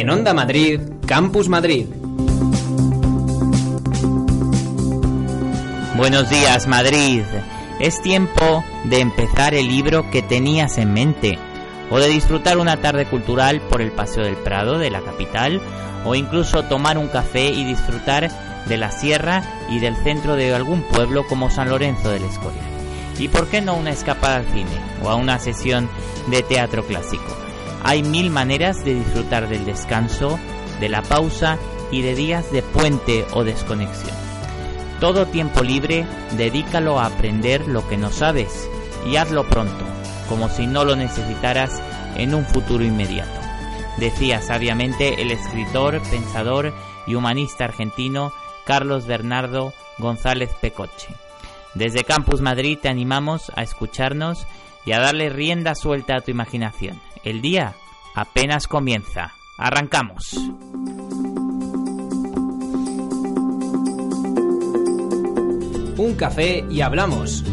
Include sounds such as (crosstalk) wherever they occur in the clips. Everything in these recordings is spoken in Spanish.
En Onda Madrid, Campus Madrid. Buenos días, Madrid. Es tiempo de empezar el libro que tenías en mente, o de disfrutar una tarde cultural por el Paseo del Prado de la capital, o incluso tomar un café y disfrutar de la sierra y del centro de algún pueblo como San Lorenzo del Escorial. ¿Y por qué no una escapada al cine o a una sesión de teatro clásico? Hay mil maneras de disfrutar del descanso, de la pausa y de días de puente o desconexión. Todo tiempo libre dedícalo a aprender lo que no sabes y hazlo pronto, como si no lo necesitaras en un futuro inmediato. Decía sabiamente el escritor, pensador y humanista argentino Carlos Bernardo González Pecoche. Desde Campus Madrid te animamos a escucharnos y a darle rienda suelta a tu imaginación. El día apenas comienza. Arrancamos. Un café y hablamos.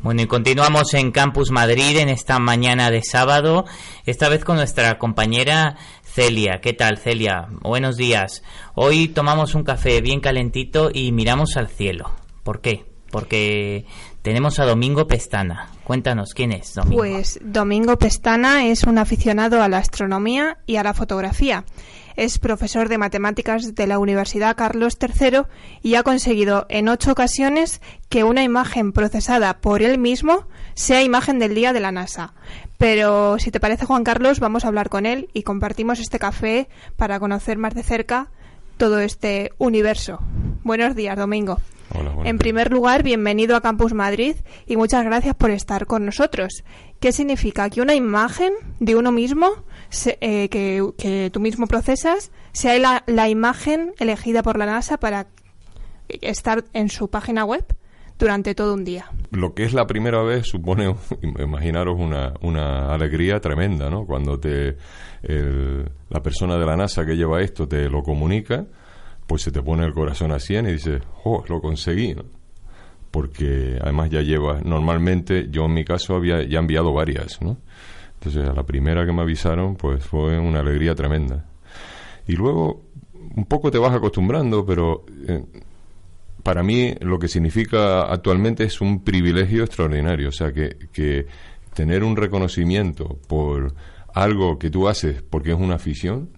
Bueno, y continuamos en Campus Madrid en esta mañana de sábado, esta vez con nuestra compañera Celia. ¿Qué tal, Celia? Buenos días. Hoy tomamos un café bien calentito y miramos al cielo. ¿Por qué? Porque tenemos a Domingo Pestana. Cuéntanos, ¿quién es Domingo? Pues Domingo Pestana es un aficionado a la astronomía y a la fotografía. Es profesor de matemáticas de la Universidad Carlos III y ha conseguido en ocho ocasiones que una imagen procesada por él mismo sea imagen del día de la NASA. Pero si te parece, Juan Carlos, vamos a hablar con él y compartimos este café para conocer más de cerca todo este universo. Buenos días, Domingo. en primer lugar, bienvenido a Campus Madrid y muchas gracias por estar con nosotros. ¿Qué significa que una imagen de uno mismo eh, que, tú mismo procesas sea la, la imagen elegida por la NASA para estar en su página web durante todo un día. Lo que es la primera vez supone, (laughs) imaginaros, una, una alegría tremenda, ¿no? Cuando te, la persona de la NASA que lleva esto te lo comunica, pues se te pone el corazón a 100 y dices, oh, lo conseguí. Porque además ya lleva, normalmente yo en mi caso había ya enviado varias, ¿no? Entonces, a la primera que me avisaron, pues fue una alegría tremenda. Y luego, un poco te vas acostumbrando, pero eh, para mí lo que significa actualmente es un privilegio extraordinario. O sea, que, que tener un reconocimiento por algo que tú haces porque es una afición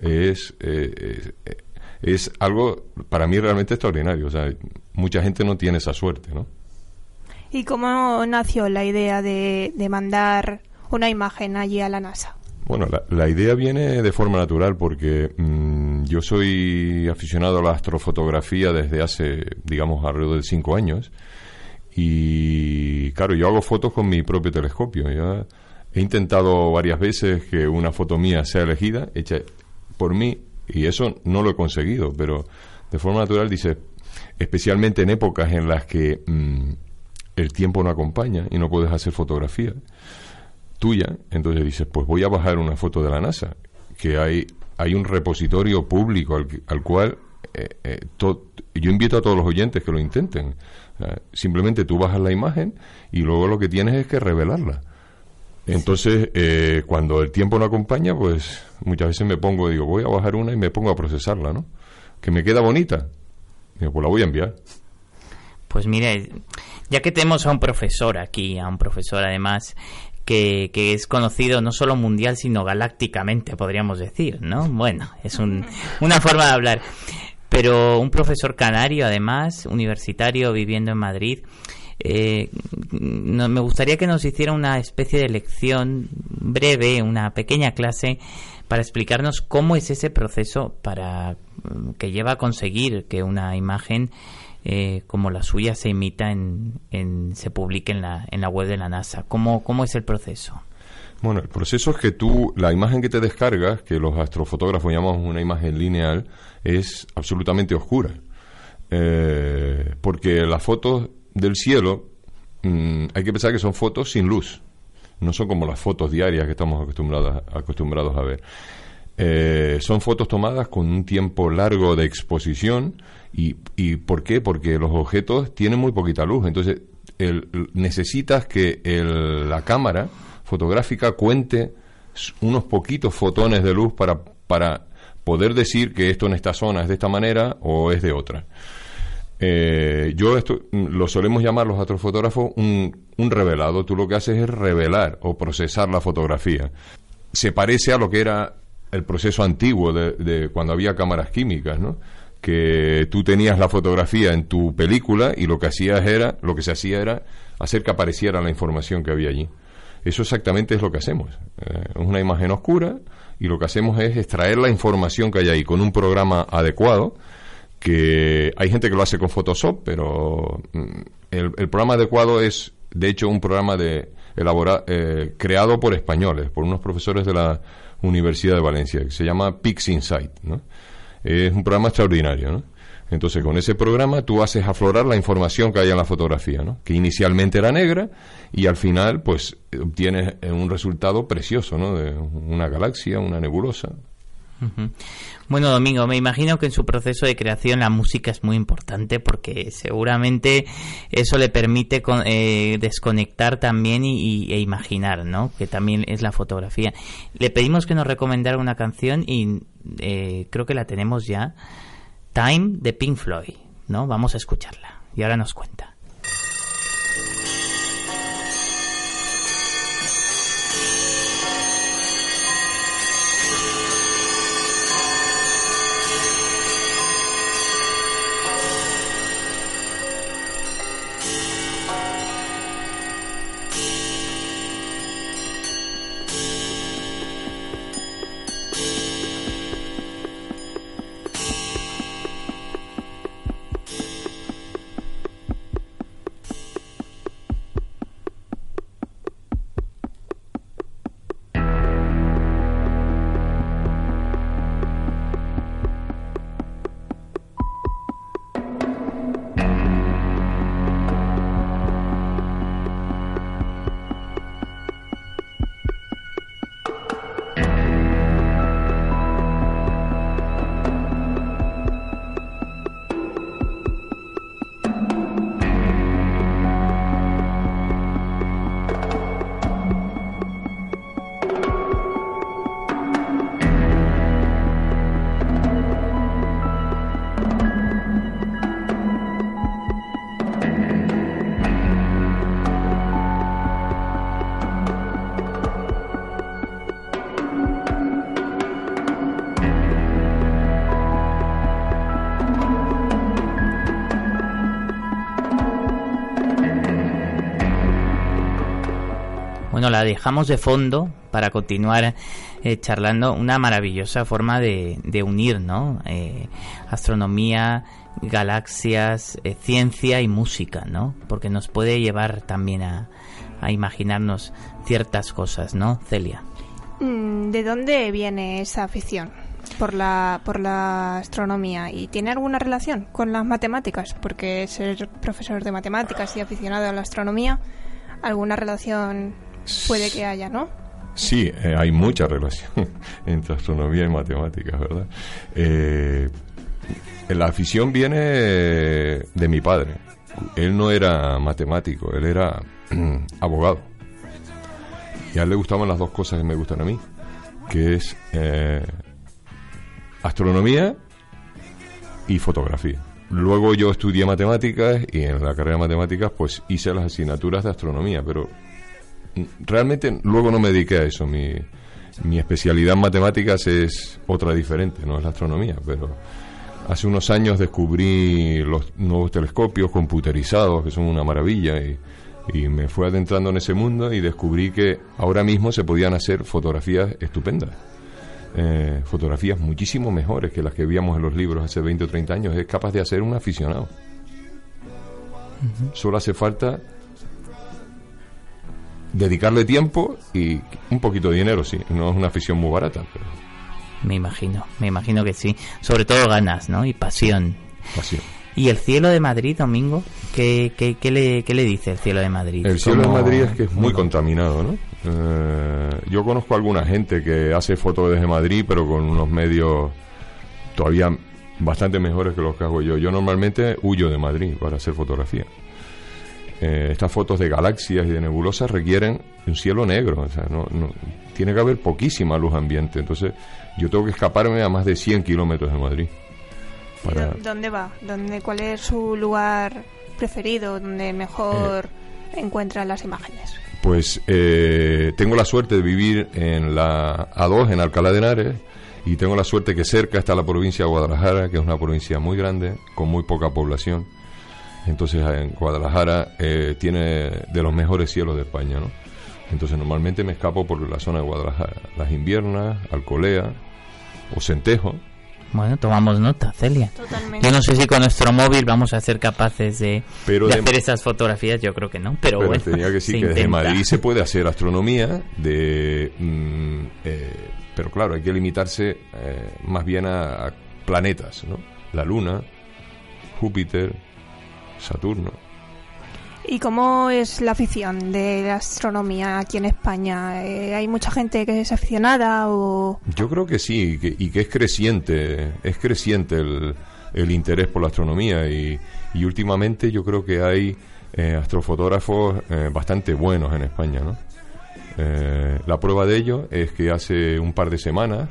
es, eh, eh, es algo para mí realmente extraordinario. O sea, mucha gente no tiene esa suerte, ¿no? ¿Y cómo nació la idea de, de mandar una imagen allí a la NASA? Bueno, la, idea viene de forma natural porque mm, yo soy aficionado a la astrofotografía desde hace, digamos, alrededor de cinco años. Y claro, yo hago fotos con mi propio telescopio. Ya he intentado varias veces que una foto mía sea elegida, hecha por mí, y eso no lo he conseguido, pero de forma natural dice, especialmente en épocas en las que mm, el tiempo no acompaña y no puedes hacer fotografía tuya, entonces dices, pues voy a bajar una foto de la NASA, que hay, hay un repositorio público al, cual eh, eh, yo invito a todos los oyentes que lo intenten. simplemente tú bajas la imagen y luego lo que tienes es que revelarla. Entonces, eh, cuando el tiempo no acompaña, pues muchas veces me pongo, digo, voy a bajar una y me pongo a procesarla, ¿no? Que me queda bonita. Digo, pues la voy a enviar. Pues mire, ya que tenemos a un profesor aquí, a un profesor además que, es conocido no solo mundial, sino galácticamente, podríamos decir, ¿no? Bueno, es una (laughs) forma de hablar. Pero un profesor canario, además, universitario, viviendo en Madrid, eh, me gustaría que nos hiciera una especie de lección breve, una pequeña clase, para explicarnos cómo es ese proceso para que lleva a conseguir que una imagen eh, como la suya se imita en, se publique en la, en la web de la NASA. ¿Cómo, ¿Cómo es el proceso? Bueno, el proceso es que tú, la imagen que te descargas, que los astrofotógrafos llamamos una imagen lineal, es absolutamente oscura. Eh, porque las fotos del cielo, mm, hay que pensar que son fotos sin luz. No son como las fotos diarias que estamos acostumbrados, acostumbrados a ver. Eh, son fotos tomadas con un tiempo largo de exposición ¿Y, y por qué? Porque los objetos tienen muy poquita luz. Entonces, necesitas que la cámara fotográfica cuente unos poquitos fotones de luz para, para poder decir que esto en esta zona es de esta manera o es de otra. Eh, yo esto lo solemos llamar los astrofotógrafos un, un revelado. Tú lo que haces es revelar o procesar la fotografía. Se parece a lo que era el proceso antiguo de, de cuando había cámaras químicas, ¿no? que tú tenías la fotografía en tu película y lo que hacías era, lo que se hacía era hacer que apareciera la información que había allí. Eso exactamente es lo que hacemos. Eh, es una imagen oscura y lo que hacemos es extraer la información que hay ahí con un programa adecuado que hay gente que lo hace con Photoshop, pero mm, el, programa adecuado es, de hecho, un programa de elabora, eh, creado por españoles, por unos profesores de la Universidad de Valencia, que se llama Pix Insight. ¿no? Es un programa extraordinario, ¿no? Entonces, con ese programa tú haces aflorar la información que hay en la fotografía, ¿no? Que inicialmente era negra y al final, pues, obtienes un resultado precioso, ¿no? De una galaxia, una nebulosa. Bueno, Domingo, me imagino que en su proceso de creación la música es muy importante porque seguramente eso le permite eh, desconectar también y, e imaginar, ¿no? Que también es la fotografía. Le pedimos que nos recomendara una canción y eh, creo que la tenemos ya. Time de Pink Floyd, ¿no? Vamos a escucharla y ahora nos cuenta. La dejamos de fondo para continuar eh, charlando. Una maravillosa forma de, unir, ¿no? Eh, astronomía, galaxias, eh, ciencia y música, ¿no? Porque nos puede llevar también a, a imaginarnos ciertas cosas, ¿no, Celia? Mm, ¿De dónde viene esa afición? por la, por la astronomía y tiene alguna relación con las matemáticas, porque ser profesor de matemáticas y aficionado a la astronomía, ¿alguna relación puede que haya, ¿no? Sí, eh, hay mucha relación (laughs) entre astronomía y matemáticas, ¿verdad? Eh, la afición viene de mi padre. Él no era matemático, él era (clears throat) abogado. Y a él le gustaban las dos cosas que me gustan a mí, que es eh, astronomía y fotografía. Luego yo estudié matemáticas y en la carrera de matemáticas pues hice las asignaturas de astronomía, pero realmente luego no me dediqué a eso. Mi, mi especialidad en matemáticas es otra diferente, no es la astronomía, pero hace unos años descubrí los nuevos telescopios computerizados, que son una maravilla, y, me fui adentrando en ese mundo y descubrí que ahora mismo se podían hacer fotografías estupendas. Eh, fotografías muchísimo mejores que las que veíamos en los libros hace 20 o 30 años. Es capaz de hacer un aficionado. Solo hace falta dedicarle tiempo y un poquito de dinero, sí. No es una afición muy barata. Pero... Me imagino, me imagino que sí. Sobre todo ganas, ¿no? Y pasión. Pasión. ¿Y el cielo de Madrid, Domingo? ¿Qué, qué, qué, le, qué le, dice el cielo de Madrid? El cielo de Madrid es que es muy contaminado, ¿no? Eh, yo conozco a alguna gente que hace fotos desde Madrid, pero con unos medios todavía bastante mejores que los que hago yo. Yo normalmente huyo de Madrid para hacer fotografía. Eh, estas fotos de galaxias y de nebulosas requieren un cielo negro, o sea, no, no, tiene que haber poquísima luz ambiente, entonces yo tengo que escaparme a más de 100 kilómetros de Madrid. ¿Y dó- ¿Dónde va? ¿Dónde, ¿Cuál es su lugar preferido donde mejor encuentra las imágenes? Pues eh, tengo la suerte de vivir en la A2, en Alcalá de Henares, y tengo la suerte que cerca está la provincia de Guadalajara, que es una provincia muy grande, con muy poca población. Entonces en Guadalajara eh, tiene de los mejores cielos de España, ¿no? Entonces normalmente me escapo por la zona de Guadalajara, las inviernas, Alcolea o Centejo. Bueno, tomamos nota, Celia. Totalmente. Yo no sé si con nuestro móvil vamos a ser capaces de, Pero de de- hacer esas fotografías, yo creo que no, pero, Pero bueno. tenía que decir se que desde. Madrid se puede hacer astronomía, de, mm, eh, pero claro, hay que limitarse eh, más bien a, a planetas, ¿no? La Luna, Júpiter, Saturno. ¿Y cómo es la afición de la astronomía aquí en España? Eh, ¿Hay mucha gente que es aficionada o...? Yo creo que sí, y que, y que es creciente, es creciente el, el interés por la astronomía y, y últimamente yo creo que hay eh, astrofotógrafos eh, bastante buenos en España, ¿no? Eh, la prueba de ello es que hace un par de semanas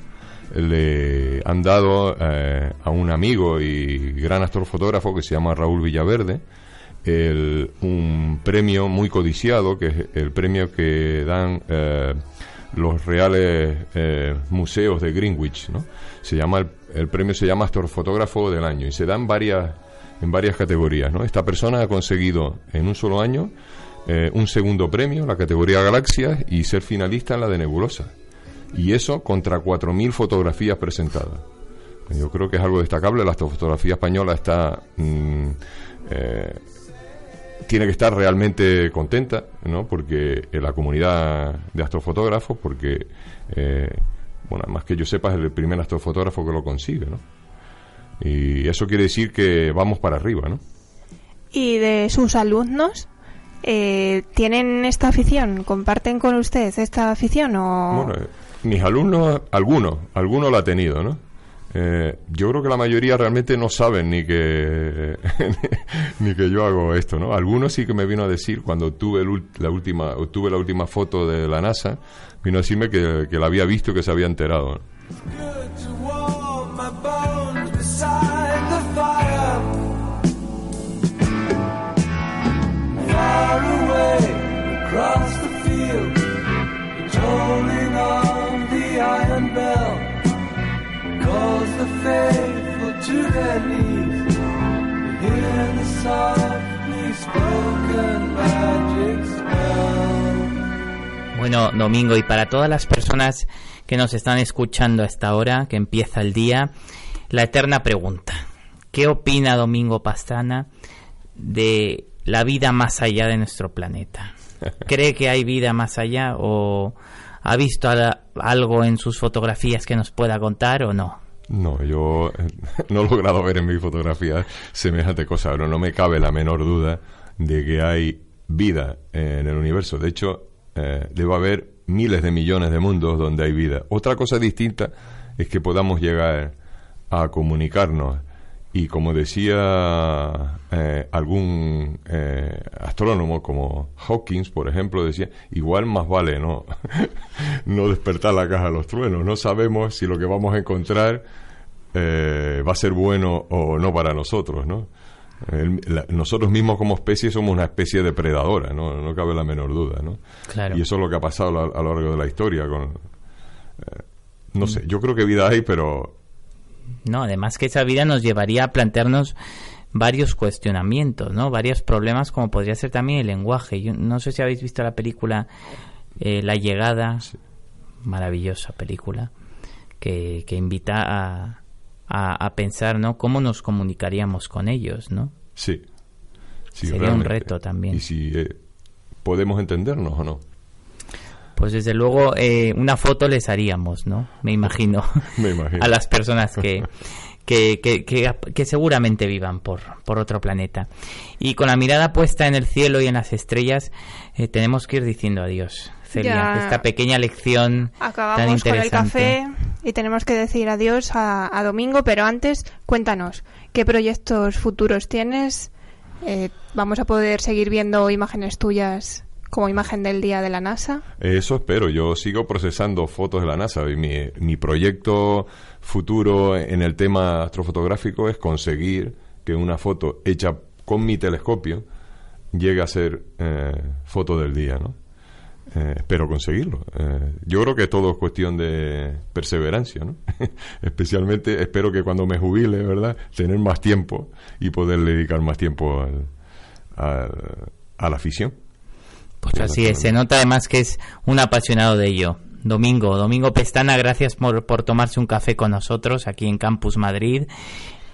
le han dado eh, a un amigo y gran astrofotógrafo que se llama Raúl Villaverde el- un premio muy codiciado, que es el premio que dan eh, los reales eh, museos de Greenwich, ¿no? Se llama el, el premio se llama astrofotógrafo del año y se dan varias en varias categorías, ¿no? Esta persona ha conseguido en un solo año un segundo premio, la categoría Galaxias, y ser finalista en la de Nebulosa. Y eso contra 4.000 fotografías presentadas. Yo creo que es algo destacable. La astrofotografía española está. mm, eh, tiene que estar realmente contenta, ¿no? Porque en la comunidad de astrofotógrafos, porque. eh, bueno, además que yo sepa, es el primer astrofotógrafo que lo consigue, ¿no? Y eso quiere decir que vamos para arriba, ¿no? ¿Y de sus alumnos? Eh, ¿Tienen esta afición? ¿Comparten con usted esta afición o...? Bueno, eh, mis alumnos, algunos, algunos lo ha tenido, ¿no? Eh, yo creo que la mayoría realmente no saben ni que (laughs) ni que yo hago esto, ¿no? Algunos sí que me vino a decir cuando tuve el la última tuve la última foto de la NASA, vino a decirme que, que la había visto y que se había enterado. ¿no? To their knees. They hear the softly spoken magic spell. Bueno, Domingo, y para todas las personas que nos están escuchando a esta hora, que empieza el día, la eterna pregunta. ¿Qué opina Domingo Pastrana de la vida más allá de nuestro planeta? (laughs) ¿Cree que hay vida más allá o ha visto algo en sus fotografías que nos pueda contar o no? No, yo eh, (laughs) no he logrado ver en mi fotografía semejante cosa, pero no me cabe la menor duda de que hay vida en el universo. De hecho, eh, debe haber miles de millones de mundos donde hay vida. Otra cosa distinta es que podamos llegar a comunicarnos. Y como decía eh, algún eh, astrónomo como Hawkins, por ejemplo, decía, igual más vale no, (laughs) no despertar la caja de los truenos. No sabemos si lo que vamos a encontrar eh, va a ser bueno o no para nosotros, ¿no? El- la- nosotros mismos como especie somos una especie depredadora, ¿no? No cabe la menor duda, ¿no? Claro. Y eso es lo que ha pasado a, a lo largo de la historia con... eh, no sé, yo creo que vida hay, pero No, además que esa vida nos llevaría a plantearnos varios cuestionamientos, ¿no? Varios problemas como podría ser también el lenguaje. Yo no sé si habéis visto la película eh, La llegada, maravillosa película, que, que invita a, a, a pensar, ¿no? Cómo nos comunicaríamos con ellos, ¿no? sí. Sí, Sería un reto también. Y si eh, podemos entendernos o no. Pues desde luego eh, una foto les haríamos, ¿no? Me imagino. (laughs) Me imagino. (laughs) a las personas que, (laughs) que, que, que- que seguramente vivan por, por otro planeta. Y con la mirada puesta en el cielo y en las estrellas, eh, tenemos que ir diciendo adiós. Celia, Ya. esta pequeña lección tan Acabamos con el interesante. café y tenemos que decir adiós a, a Domingo, pero antes cuéntanos, ¿qué proyectos futuros tienes Eh, ¿Vamos a poder seguir viendo imágenes tuyas como imagen del día de la NASA? Eso espero. Yo sigo procesando fotos de la NASA mi, mi proyecto futuro en el tema astrofotográfico es conseguir que una foto hecha con mi telescopio llegue a ser eh, foto del día, ¿no? Eh, espero conseguirlo. Eh, yo creo que todo es cuestión de perseverancia, ¿no? (laughs) Especialmente espero que cuando me jubile, ¿verdad? Tener más tiempo y poder dedicar más tiempo al- al- a la afición. Pues así es, se nota además que es un apasionado de ello. Domingo, Domingo Pestana, gracias por, por tomarse un café con nosotros aquí en Campus Madrid.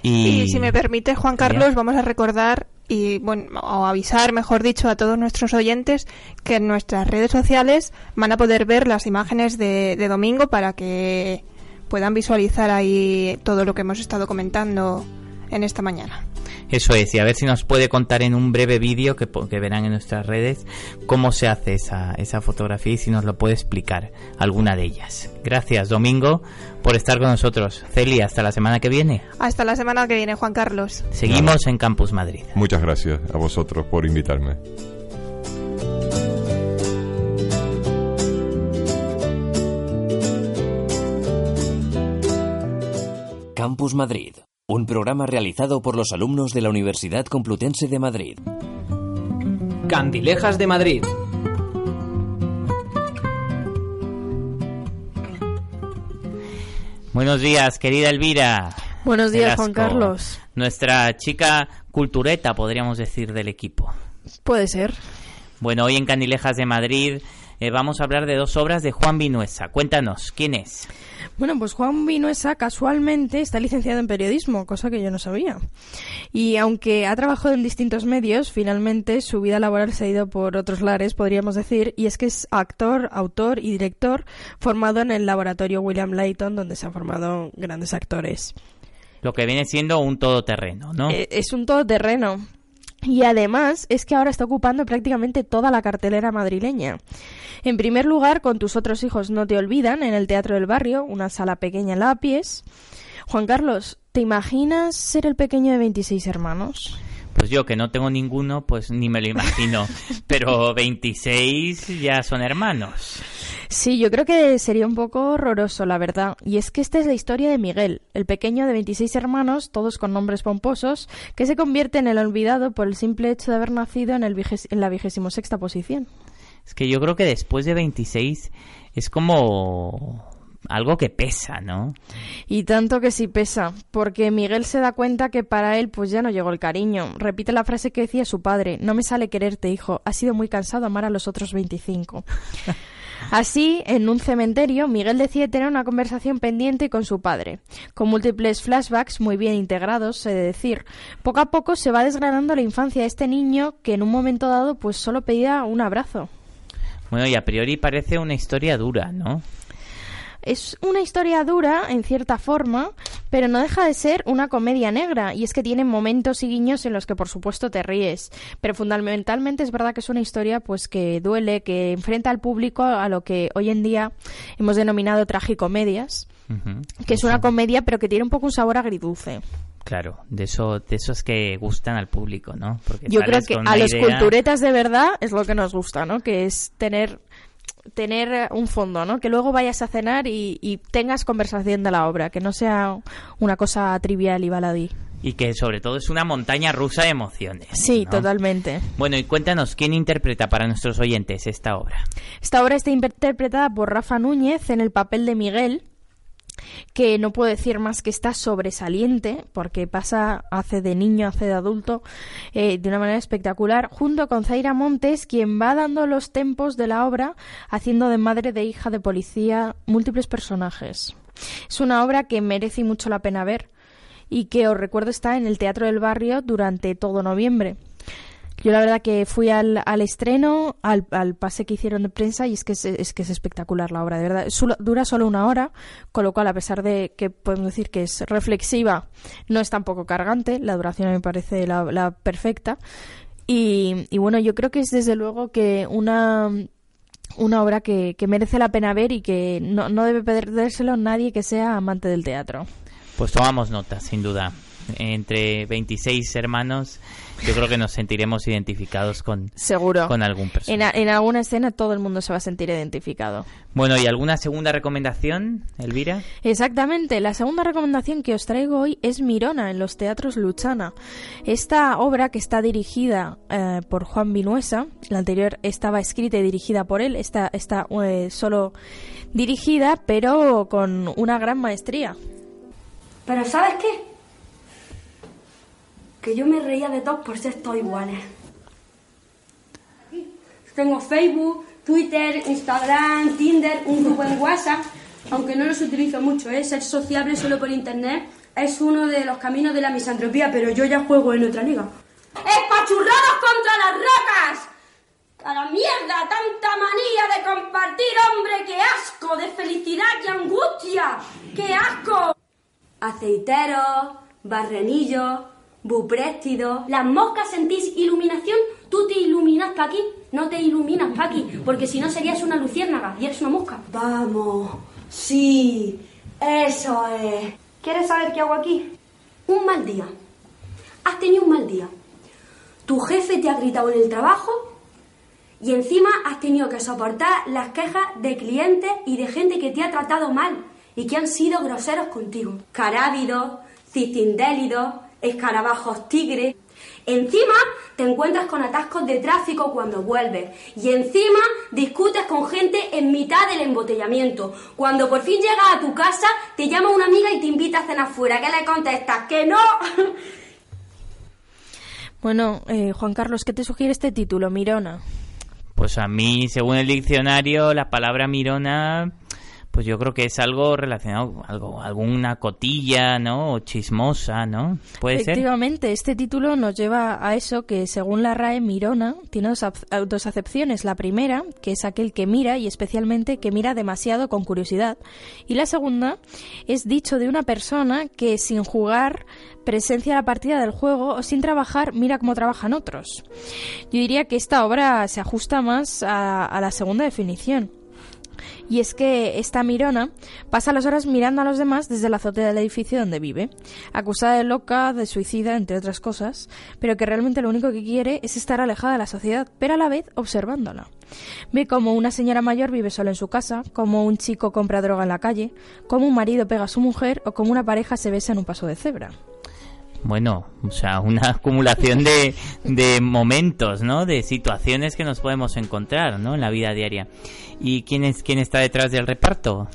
Y, Y si me permite, Juan Ya. Carlos, vamos a recordar y bueno, o avisar, mejor dicho, a todos nuestros oyentes que en nuestras redes sociales van a poder ver las imágenes de, de domingo para que puedan visualizar ahí todo lo que hemos estado comentando en esta mañana. Eso es, y a ver si nos puede contar en un breve vídeo que, que verán en nuestras redes cómo se hace esa, esa fotografía y si nos lo puede explicar alguna de ellas. Gracias, Domingo, por estar con nosotros. Celia, hasta la semana que viene. Hasta la semana que viene, Juan Carlos. Seguimos en Campus Madrid. Muchas gracias a vosotros por invitarme. Campus Madrid, un programa realizado por los alumnos de la Universidad Complutense de Madrid. Candilejas de Madrid. Buenos días, querida Elvira. Buenos días, Juan Carlos. Nuestra chica cultureta, podríamos decir, del equipo. Puede ser. Bueno, hoy en Candilejas de Madrid eh, vamos a hablar de dos obras de Juan Vinuesa. Cuéntanos, ¿quién es? Bueno, pues Juan Vinuesa casualmente está licenciado en periodismo, cosa que yo no sabía. Y aunque ha trabajado en distintos medios, finalmente su vida laboral se ha ido por otros lares, podríamos decir, y es que es actor, autor y director formado en el laboratorio William Layton, donde se han formado grandes actores. Lo que viene siendo un todoterreno, ¿no? Eh, es un todoterreno. Y además es que ahora está ocupando prácticamente toda la cartelera madrileña. En primer lugar, con tus otros hijos no te olvidan, en el Teatro del Barrio, una sala pequeña en la pies. Juan Carlos, ¿te imaginas ser el pequeño de 26 hermanos? Pues yo que no tengo ninguno, pues ni me lo imagino. (laughs) Pero 26 ya son hermanos. Sí, yo creo que sería un poco horroroso, la verdad. Y es que esta es la historia de Miguel, el pequeño de 26 hermanos, todos con nombres pomposos, que se convierte en el olvidado por el simple hecho de haber nacido en, el viges- en la vigésimo sexta posición. Es que yo creo que después de 26 es como algo que pesa, ¿no? Y tanto que sí pesa, porque Miguel se da cuenta que para él pues ya no llegó el cariño. Repite la frase que decía su padre, no me sale quererte, hijo, ha sido muy cansado amar a los otros 25. (laughs) Así, en un cementerio, Miguel decide tener una conversación pendiente con su padre, con múltiples flashbacks muy bien integrados, he de decir. Poco a poco se va desgranando la infancia de este niño que en un momento dado pues solo pedía un abrazo. Bueno, y a priori parece una historia dura, ¿no? Es una historia dura, en cierta forma, pero no deja de ser una comedia negra, y es que tiene momentos y guiños en los que por supuesto te ríes, pero fundamentalmente es verdad que es una historia pues que duele, que enfrenta al público a lo que hoy en día hemos denominado tragicomedias, Ujú. que es una comedia pero que tiene un poco un sabor agridulce. Claro, de eso, de esos que gustan al público, ¿no? Porque Yo creo que a los idea- culturetas de verdad es lo que nos gusta, ¿no? Que es tener tener eh, un fondo, ¿no? Que luego vayas a cenar y, y tengas conversación de la obra, que no sea una cosa trivial y baladí. Y que sobre todo es una montaña rusa de emociones. Sí, ¿no? totalmente. Bueno, y cuéntanos, ¿quién interpreta para nuestros oyentes esta obra? Esta obra está interpretada por Rafa Núñez en el papel de Miguel, que no puedo decir más que está sobresaliente, porque pasa, hace de niño, hace de adulto, eh, de una manera espectacular, junto con Zaira Montes, quien va dando los tempos de la obra, haciendo de madre de hija de policía múltiples personajes. Es una obra que merece mucho la pena ver y que os recuerdo está en el Teatro del Barrio durante todo noviembre. Yo la verdad que fui al, al estreno, al, al pase que hicieron de prensa y es que es, es que es espectacular la obra, de verdad. Dura solo una hora, con lo cual a pesar de que podemos decir que es reflexiva, no es tampoco cargante, la duración me parece la, la perfecta. Y, y bueno, yo creo que es desde luego que una, una obra que, que merece la pena ver y que no, no debe perdérselo nadie que sea amante del teatro. Pues tomamos nota, sin duda. Entre 26 hermanos yo creo que nos sentiremos identificados con, Seguro. con algún En, personaje. a- en alguna escena todo el mundo se va a sentir identificado. Bueno, ¿y alguna segunda recomendación, Elvira? Exactamente, la segunda recomendación que os traigo hoy es Mirona en los teatros Luchana. Esta obra que está dirigida eh, por Juan Vinuesa, la anterior estaba escrita y dirigida por él, esta está eh, solo dirigida pero con una gran maestría. Pero ¿sabes qué? Que yo me reía de todos por ser todos iguales. Tengo Facebook, Twitter, Instagram, Tinder, un grupo en WhatsApp, aunque no los utilizo mucho, ¿eh? ser sociable solo por internet es uno de los caminos de la misantropía, pero yo ya juego en otra liga. ¡Espachurrados contra las rocas! ¡A la mierda! ¡Tanta manía de compartir, hombre! ¡Qué asco! ¡De felicidad y angustia! ¡Qué asco! Aceiteros, barrenillos, bupréstidos. Las moscas sentís iluminación, tú te iluminas pa' aquí. No te iluminas pa' aquí, porque si no serías una luciérnaga y eres una mosca. Vamos, sí, eso es. ¿Quieres saber qué hago aquí? Un mal día. Has tenido un mal día. Tu jefe te ha gritado en el trabajo y encima has tenido que soportar las quejas de clientes y de gente que te ha tratado mal y que han sido groseros contigo. Carábidos, cistindélidos, escarabajos tigre. Encima te encuentras con atascos de tráfico cuando vuelves. Y encima discutes con gente en mitad del embotellamiento. Cuando por fin llegas a tu casa, te llama una amiga y te invita a cenar fuera. ¿Qué le contestas? ¡Que no! (laughs) Bueno, eh, Juan Carlos, ¿qué te sugiere este título, Mirona? Pues a mí, según el diccionario, la palabra mirona, pues yo creo que es algo relacionado, algo, alguna cotilla, ¿no? O chismosa, ¿no? Puede ser. Efectivamente, este título nos lleva a eso que, según la RAE, Mirona tiene dos, dos acepciones. La primera, que es aquel que mira y especialmente que mira demasiado con curiosidad. Y la segunda es dicho de una persona que sin jugar presencia la partida del juego o sin trabajar mira cómo trabajan otros. Yo diría que esta obra se ajusta más a la segunda definición. Y es que esta Mirona pasa las horas mirando a los demás desde la azotea del edificio donde vive, acusada de loca, de suicida, entre otras cosas, pero que realmente lo único que quiere es estar alejada de la sociedad, pero a la vez observándola. Ve cómo una señora mayor vive sola en su casa, cómo un chico compra droga en la calle, cómo un marido pega a su mujer o cómo una pareja se besa en un paso de cebra. Bueno, o sea, una (laughs) acumulación de, de momentos, ¿no? De situaciones que nos podemos encontrar, ¿no? En la vida diaria. ¿Y quién es quién está detrás del reparto?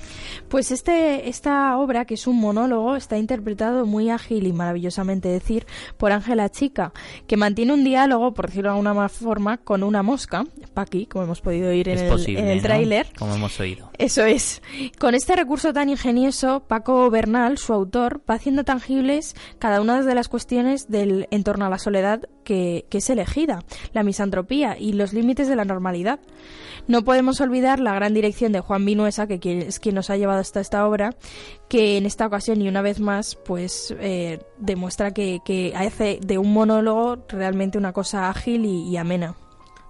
Pues este, esta obra, que es un monólogo, está interpretado muy ágil y maravillosamente decir por Ángela Chica, que mantiene un diálogo, por decirlo de alguna forma, con una mosca, Paqui, como hemos podido oír en es el, posible, el ¿no? tráiler. Como hemos oído. Eso es. Con este recurso tan ingenioso, Paco Bernal, su autor, va haciendo tangibles cada una de las cuestiones del en torno a la soledad que, que es elegida, la misantropía y los límites de la normalidad. No podemos olvidar la gran dirección de Juan Vinuesa, que es quien nos ha llevado hasta esta obra, que en esta ocasión y una vez más, pues eh, demuestra que, que hace de un monólogo realmente una cosa ágil y- y amena.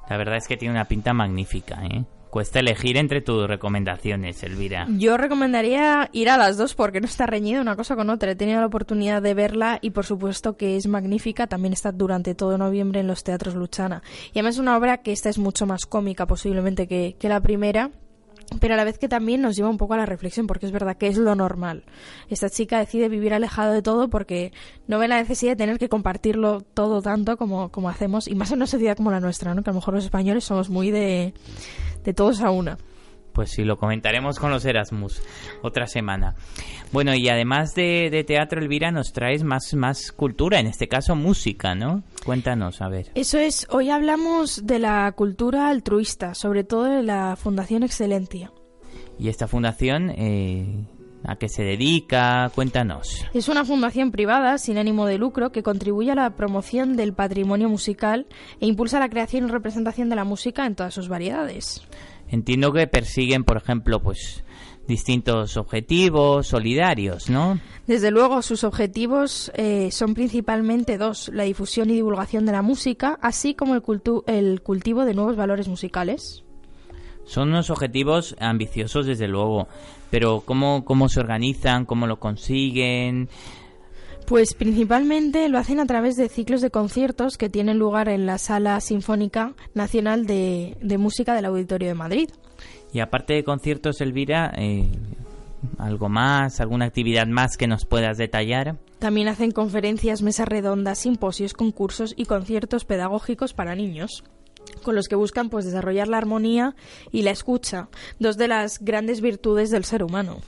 La verdad es que tiene una pinta magnífica, ¿eh? Cuesta elegir entre tus recomendaciones, Elvira. Yo recomendaría ir a las dos porque no está reñida una cosa con otra. He tenido la oportunidad de verla y por supuesto que es magnífica. También está durante todo noviembre en los teatros Luchana. Y además es una obra que esta es mucho más cómica posiblemente que, que la primera. Pero a la vez que también nos lleva un poco a la reflexión, porque es verdad que es lo normal. Esta chica decide vivir alejado de todo porque no ve la necesidad de tener que compartirlo todo tanto como, como hacemos, y más en una sociedad como la nuestra, ¿no? que a lo mejor los españoles somos muy de, de todos a una. Pues sí, lo comentaremos con los Erasmus otra semana. Bueno, y además de, de teatro, Elvira, nos traes más, más cultura, en este caso música, ¿no? Cuéntanos, a ver. Eso es, hoy hablamos de la cultura altruista, sobre todo de la Fundación Excelentia. ¿Y esta fundación eh, a qué se dedica? Cuéntanos. Es una fundación privada sin ánimo de lucro que contribuye a la promoción del patrimonio musical e impulsa la creación y representación de la música en todas sus variedades. Entiendo que persiguen, por ejemplo, pues distintos objetivos solidarios, ¿no? Desde luego, sus objetivos eh, son principalmente dos, la difusión y divulgación de la música, así como el, cultu- el cultivo de nuevos valores musicales. Son unos objetivos ambiciosos, desde luego, pero ¿cómo, cómo se organizan? ¿Cómo lo consiguen? Pues principalmente lo hacen a través de ciclos de conciertos que tienen lugar en la Sala Sinfónica Nacional de, de Música del Auditorio de Madrid. Y aparte de conciertos, Elvira, eh, ¿algo más, alguna actividad más que nos puedas detallar? También hacen conferencias, mesas redondas, simposios, concursos y conciertos pedagógicos para niños con los que buscan pues desarrollar la armonía y la escucha, dos de las grandes virtudes del ser humano.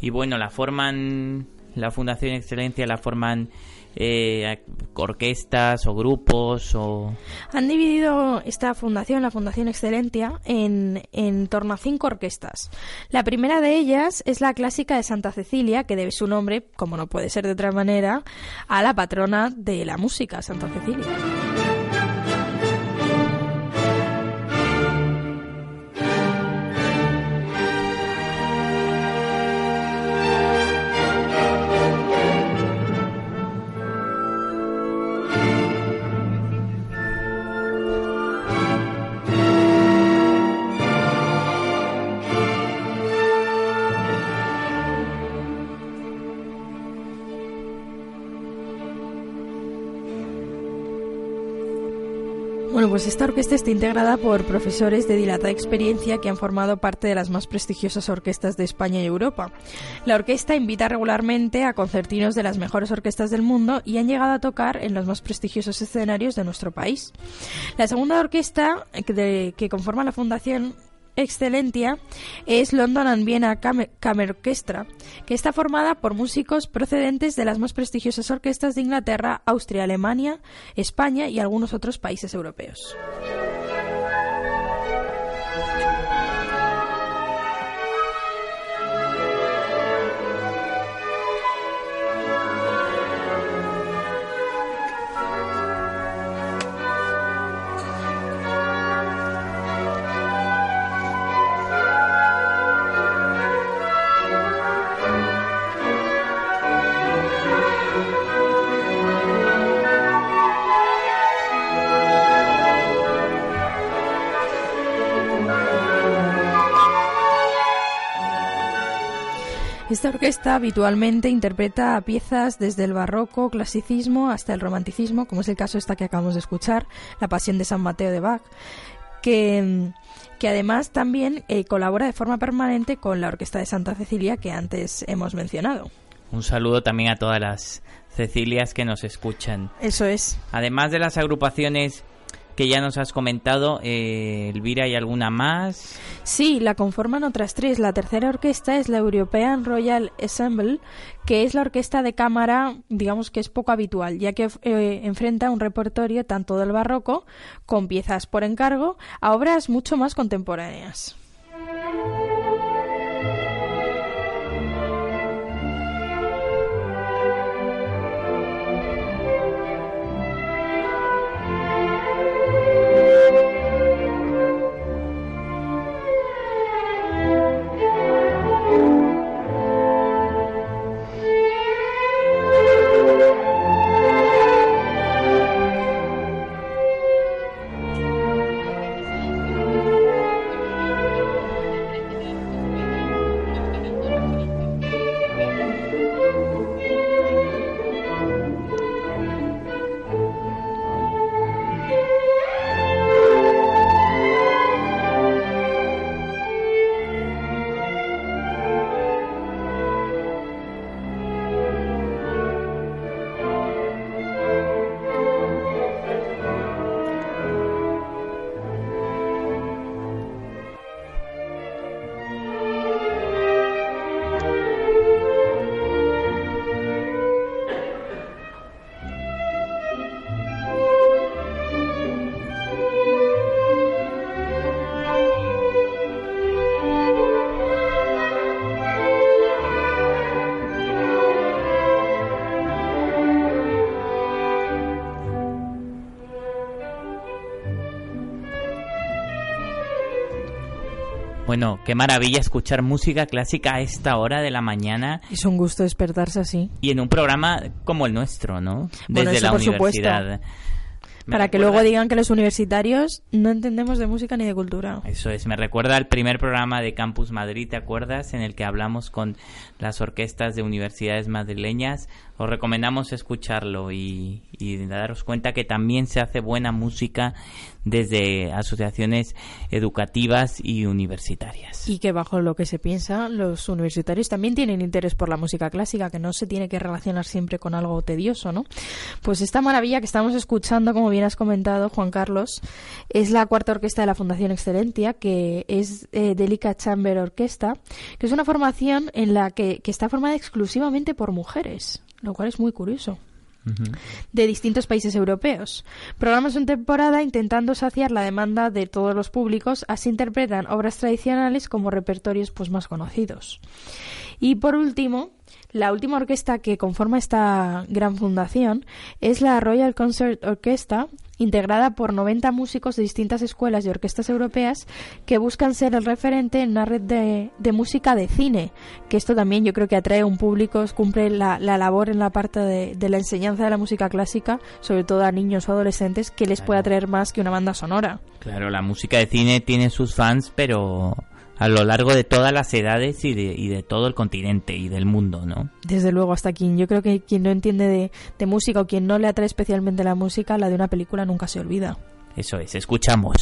Y bueno, la forman la Fundación Excelencia la forman eh, orquestas o grupos o Han dividido esta fundación, la Fundación Excelencia, en, en torno a cinco orquestas. La primera de ellas es la clásica de Santa Cecilia, que debe su nombre, como no puede ser de otra manera, a la patrona de la música, Santa Cecilia. Pues esta orquesta está integrada por profesores de dilatada experiencia que han formado parte de las más prestigiosas orquestas de España y Europa. La orquesta invita regularmente a concertinos de las mejores orquestas del mundo y han llegado a tocar en los más prestigiosos escenarios de nuestro país. La segunda orquesta eh, que conforma la fundación Excelentia es London and Vienna Orchestra, que está formada por músicos procedentes de las más prestigiosas orquestas de Inglaterra, Austria, Alemania, España y algunos otros países europeos. Orquesta habitualmente interpreta piezas desde el barroco, clasicismo hasta el romanticismo, como es el caso esta que acabamos de escuchar, La Pasión de San Mateo de Bach, que, que además también eh, colabora de forma permanente con la Orquesta de Santa Cecilia que antes hemos mencionado. Un saludo también a todas las Cecilias que nos escuchan. Eso es. Además de las agrupaciones que ya nos has comentado, eh, Elvira, ¿hay alguna más? Sí, la conforman otras tres. La tercera orquesta es la European Royal Ensemble, que es la orquesta de cámara, digamos que es poco habitual, ya que eh, enfrenta un repertorio tanto del barroco, con piezas por encargo, a obras mucho más contemporáneas. Bueno, qué maravilla escuchar música clásica a esta hora de la mañana Es un gusto despertarse así. y en un programa como el nuestro, ¿no? Bueno, Desde eso la por universidad. Para que luego digan que los universitarios no entendemos de música ni de cultura. Eso es, me recuerda al primer programa de Campus Madrid, ¿te acuerdas? En el que hablamos con las orquestas de universidades madrileñas, os recomendamos escucharlo y, y daros cuenta que también se hace buena música desde asociaciones educativas y universitarias. Y que bajo lo que se piensa, los universitarios también tienen interés por la música clásica, que no se tiene que relacionar siempre con algo tedioso, ¿no? Pues esta maravilla que estamos escuchando, como bien has comentado, Juan Carlos, es la cuarta orquesta de la Fundación Excelentia, que es eh, Delica Chamber Orquesta, que es una formación en la que, que está formada exclusivamente por mujeres, lo cual es muy curioso de distintos países europeos. Programas en temporada intentando saciar la demanda de todos los públicos, así interpretan obras tradicionales como repertorios pues más conocidos. Y por último, la última orquesta que conforma esta gran fundación es la Royal Concert Orchestra, integrada por 90 músicos de distintas escuelas y orquestas europeas que buscan ser el referente en una red de, de música de cine, que esto también yo creo que atrae a un público, cumple la, la labor en la parte de, de, la enseñanza de la música clásica, sobre todo a niños o adolescentes, que les puede atraer más que una banda sonora. Claro, la música de cine tiene sus fans, pero a lo largo de todas las edades y de, y de todo el continente y del mundo, ¿no? Desde luego, hasta quien yo creo que quien no entiende de, de música o quien no le atrae especialmente la música, la de una película nunca se olvida. Eso es, escuchamos.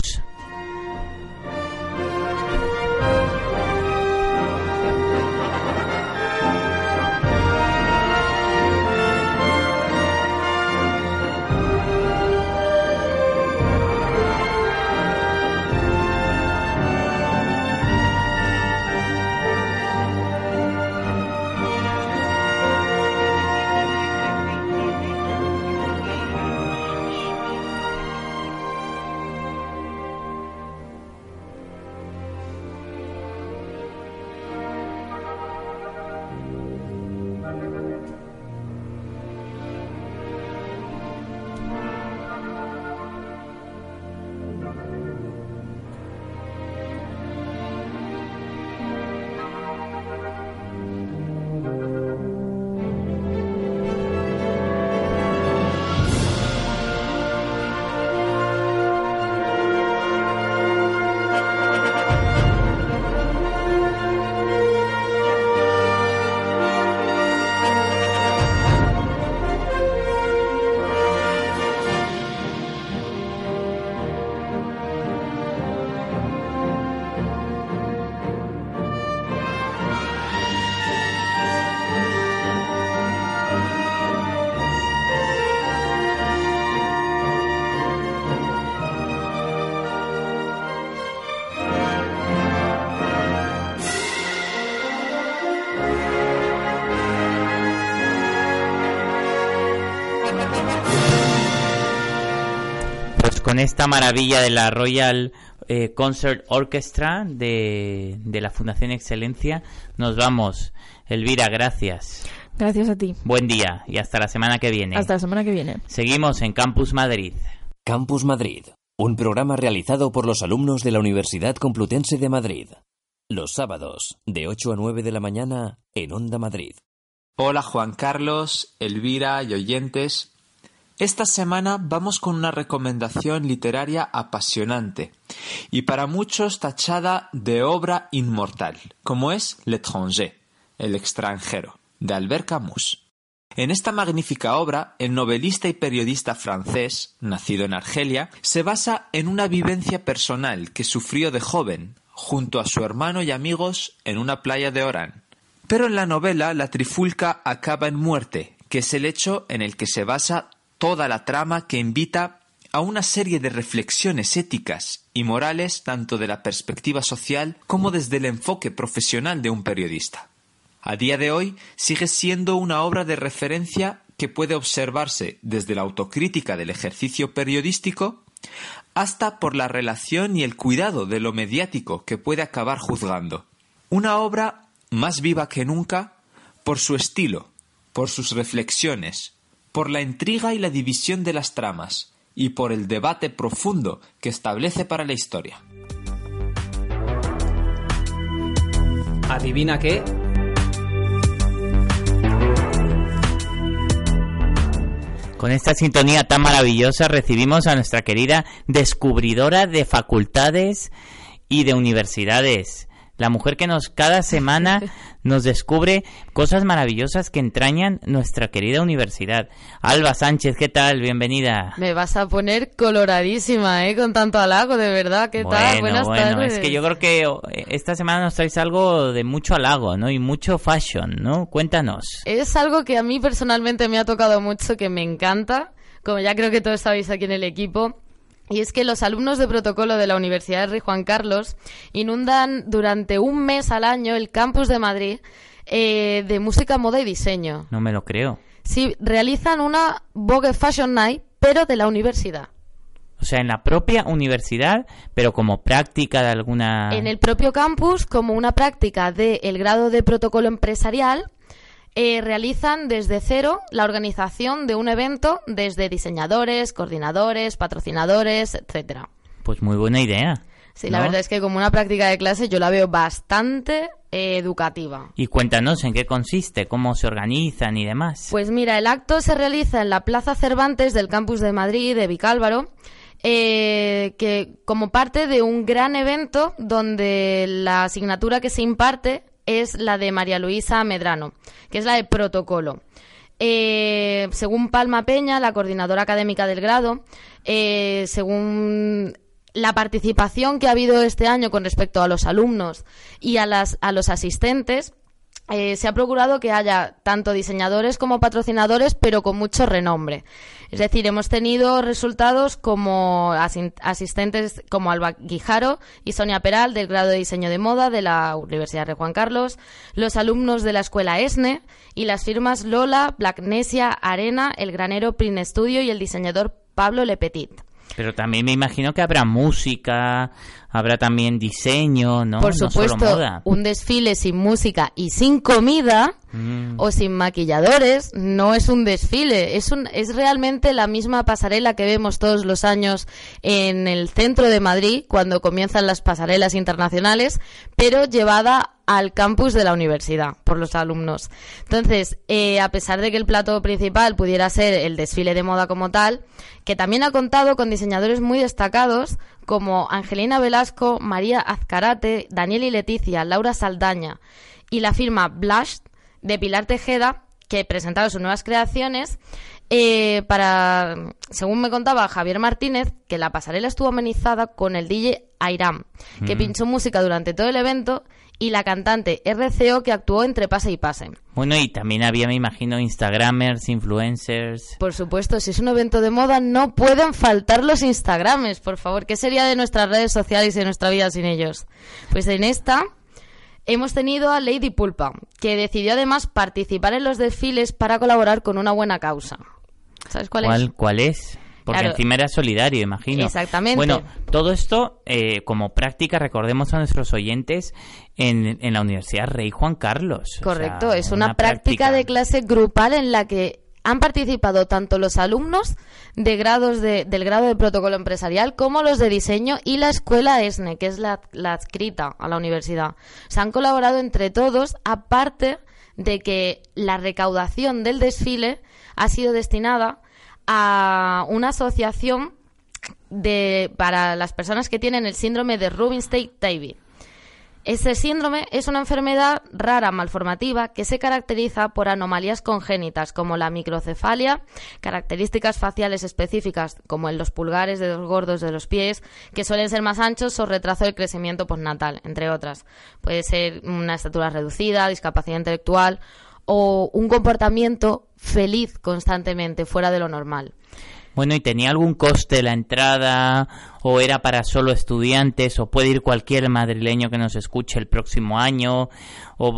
Con esta maravilla de la Royal eh, Concert Orchestra de, de, la Fundación Excelencia, nos vamos. Elvira, gracias. Gracias a ti. Buen día y hasta la semana que viene. Hasta la semana que viene. Seguimos en Campus Madrid. Campus Madrid, un programa realizado por los alumnos de la Universidad Complutense de Madrid. Los sábados, de 8 a 9 de la mañana, en Onda Madrid. Hola Juan Carlos, Elvira y oyentes. Esta semana vamos con una recomendación literaria apasionante y para muchos tachada de obra inmortal, como es L'étranger, El extranjero, de Albert Camus. En esta magnífica obra, el novelista y periodista francés, nacido en Argelia, se basa en una vivencia personal que sufrió de joven, junto a su hermano y amigos, en una playa de Orán. Pero en la novela la trifulca acaba en muerte, que es el hecho en el que se basa toda la trama que invita a una serie de reflexiones éticas y morales tanto de la perspectiva social como desde el enfoque profesional de un periodista. A día de hoy sigue siendo una obra de referencia que puede observarse desde la autocrítica del ejercicio periodístico hasta por la relación y el cuidado de lo mediático que puede acabar juzgando. Una obra más viva que nunca por su estilo, por sus reflexiones, por la intriga y la división de las tramas, y por el debate profundo que establece para la historia. ¿Adivina qué? Con esta sintonía tan maravillosa recibimos a nuestra querida descubridora de facultades y de universidades, la mujer que nos cada semana (laughs) nos descubre cosas maravillosas que entrañan nuestra querida universidad. Alba Sánchez, ¿qué tal? Bienvenida. Me vas a poner coloradísima, ¿eh? Con tanto halago, de verdad. ¿Qué tal? Buenas bueno, tardes. es que yo creo que oh, esta semana nos traes algo de mucho halago, ¿no? Y mucho fashion, ¿no? Cuéntanos. Es algo que a mí personalmente me ha tocado mucho, que me encanta, como ya creo que todos sabéis aquí en el equipo. Y es que los alumnos de protocolo de la Universidad de Rey Juan Carlos inundan durante un mes al año el campus de Madrid eh, de música, moda y diseño. No me lo creo. Sí, realizan una Vogue Fashion Night, pero de la universidad. O sea, en la propia universidad, pero como práctica de alguna... En el propio campus, como una práctica del grado de protocolo empresarial, eh, realizan desde cero la organización de un evento desde diseñadores, coordinadores, patrocinadores, etcétera. Pues muy buena idea. Sí, la verdad es que como una práctica de clase yo la veo bastante eh, educativa. Y cuéntanos en qué consiste, cómo se organizan y demás. Pues mira, el acto se realiza en la Plaza Cervantes del campus de Madrid, de Vicálvaro, eh, que como parte de un gran evento donde la asignatura que se imparte es la de María Luisa Medrano, que es la de protocolo. Eh, según Palma Peña, la coordinadora académica del grado, eh, según la participación que ha habido este año con respecto a los alumnos y a, los asistentes, eh, se ha procurado que haya tanto diseñadores como patrocinadores, pero con mucho renombre. Es decir, hemos tenido resultados como asistentes como Alba Guijaro y Sonia Peral del grado de diseño de moda de la Universidad de Juan Carlos, los alumnos de la escuela ESNE y las firmas Lola, Blacknesia, Arena, El Granero Print Studio y el diseñador Pablo Lepetit. Pero también me imagino que habrá música, habrá también diseño, ¿no? Por No solo supuesto, moda. un desfile sin música y sin comida Mm. o sin maquilladores no es un desfile, es un es realmente la misma pasarela que vemos todos los años en el centro de Madrid cuando comienzan las pasarelas internacionales, pero llevada al campus de la universidad por los alumnos. Entonces, eh, a pesar de que el plato principal pudiera ser el desfile de moda como tal, que también ha contado con diseñadores muy destacados como Angelina Velasco, María Azcarate, Daniel y Leticia, Laura Saldaña y la firma Blush de Pilar Tejeda, que presentaron sus nuevas creaciones eh, para, según me contaba Javier Martínez, que la pasarela estuvo amenizada con el DJ Airam, que Mm. pinchó música durante todo el evento, y la cantante RCO, que actuó entre pase y pase. Bueno, y también había, me imagino, Instagramers, influencers. Por supuesto, si es un evento de moda, no pueden faltar los Instagrames, por favor. ¿Qué sería de nuestras redes sociales y de nuestra vida sin ellos? Pues en esta hemos tenido a Lady Pulpa, que decidió además participar en los desfiles para colaborar con una buena causa. ¿Sabes cuál, es? ¿Cuál es? Porque Claro. encima era solidario, imagino. Exactamente. Bueno, todo esto eh, como práctica, recordemos a nuestros oyentes, en, en la Universidad Rey Juan Carlos. O Correcto, sea, es una, práctica, de clase grupal en la que han participado tanto los alumnos de grados de- del grado de protocolo empresarial como los de diseño y la escuela ESNE, que es la, la adscrita a la universidad. Se han colaborado entre todos, aparte de que la recaudación del desfile ha sido destinada a una asociación de, para las personas que tienen el síndrome de Rubinstein-Davy. Ese síndrome es una enfermedad rara malformativa que se caracteriza por anomalías congénitas como la microcefalia, características faciales específicas como en los pulgares, dedos gordos de los pies, que suelen ser más anchos o retraso del crecimiento postnatal, entre otras. Puede ser una estatura reducida, discapacidad intelectual o un comportamiento feliz constantemente fuera de lo normal. Bueno, ¿y tenía algún coste la entrada? ¿O era para solo estudiantes? ¿O puede ir cualquier madrileño que nos escuche el próximo año? ¿O,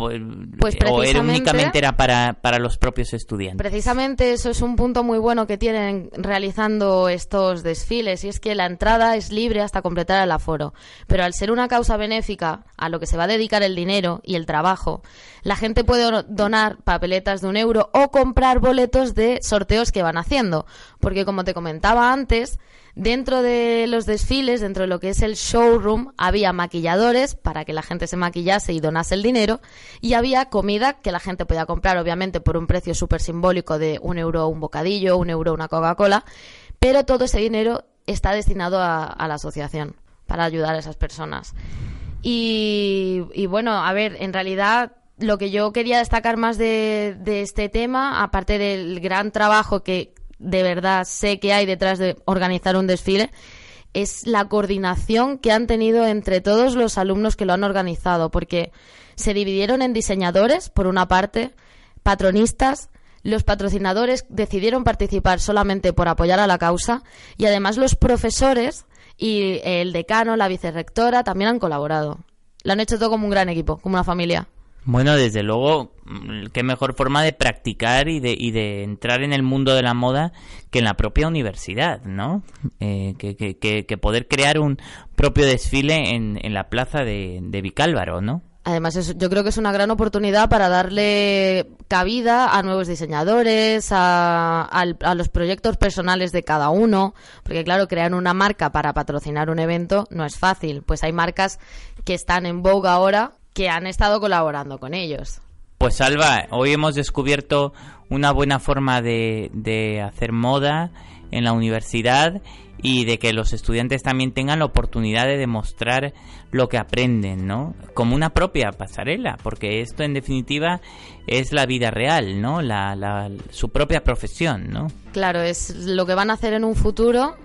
Pues o era, precisamente- únicamente era para, para los propios estudiantes? Precisamente eso es un punto muy bueno que tienen realizando estos desfiles y es que la entrada es libre hasta completar el aforo. Pero al ser una causa benéfica a lo que se va a dedicar el dinero y el trabajo, la gente puede do- donar papeletas de un euro o comprar boletos de sorteos que van haciendo. Porque como te comentaba antes, dentro de los desfiles, dentro de lo que es el showroom, había maquilladores para que la gente se maquillase y donase el dinero y había comida que la gente podía comprar, obviamente, por un precio súper simbólico de un euro un bocadillo, un euro una Coca-Cola, pero todo ese dinero está destinado a, la asociación para ayudar a esas personas. Y, bueno, a ver, en realidad lo que yo quería destacar más de este tema, aparte del gran trabajo que de verdad sé que hay detrás de organizar un desfile, es la coordinación que han tenido entre todos los alumnos que lo han organizado, porque se dividieron en diseñadores, por una parte, patronistas, los patrocinadores decidieron participar solamente por apoyar a la causa y además los profesores y el decano, la vicerrectora también han colaborado. Lo han hecho todo como un gran equipo, como una familia. Bueno, desde luego, mm, qué mejor forma de practicar y de, y de entrar en el mundo de la moda que en la propia universidad, ¿no? Eh, que, que, que, poder crear un propio desfile en, en la plaza de, de Vicálvaro, ¿no? Además, es- yo creo que es una gran oportunidad para darle cabida a nuevos diseñadores, a, a los proyectos personales de cada uno, porque claro, crear una marca para patrocinar un evento no es fácil, pues hay marcas que están en vogue ahora que han estado colaborando con ellos. Pues Alba, hoy hemos descubierto una buena forma de, de hacer moda en la universidad y de que los estudiantes también tengan la oportunidad de demostrar lo que aprenden, ¿no? Como una propia pasarela, porque esto en definitiva es la vida real, ¿no? La, la- su propia profesión, ¿no? Claro, es lo que van a hacer en un futuro,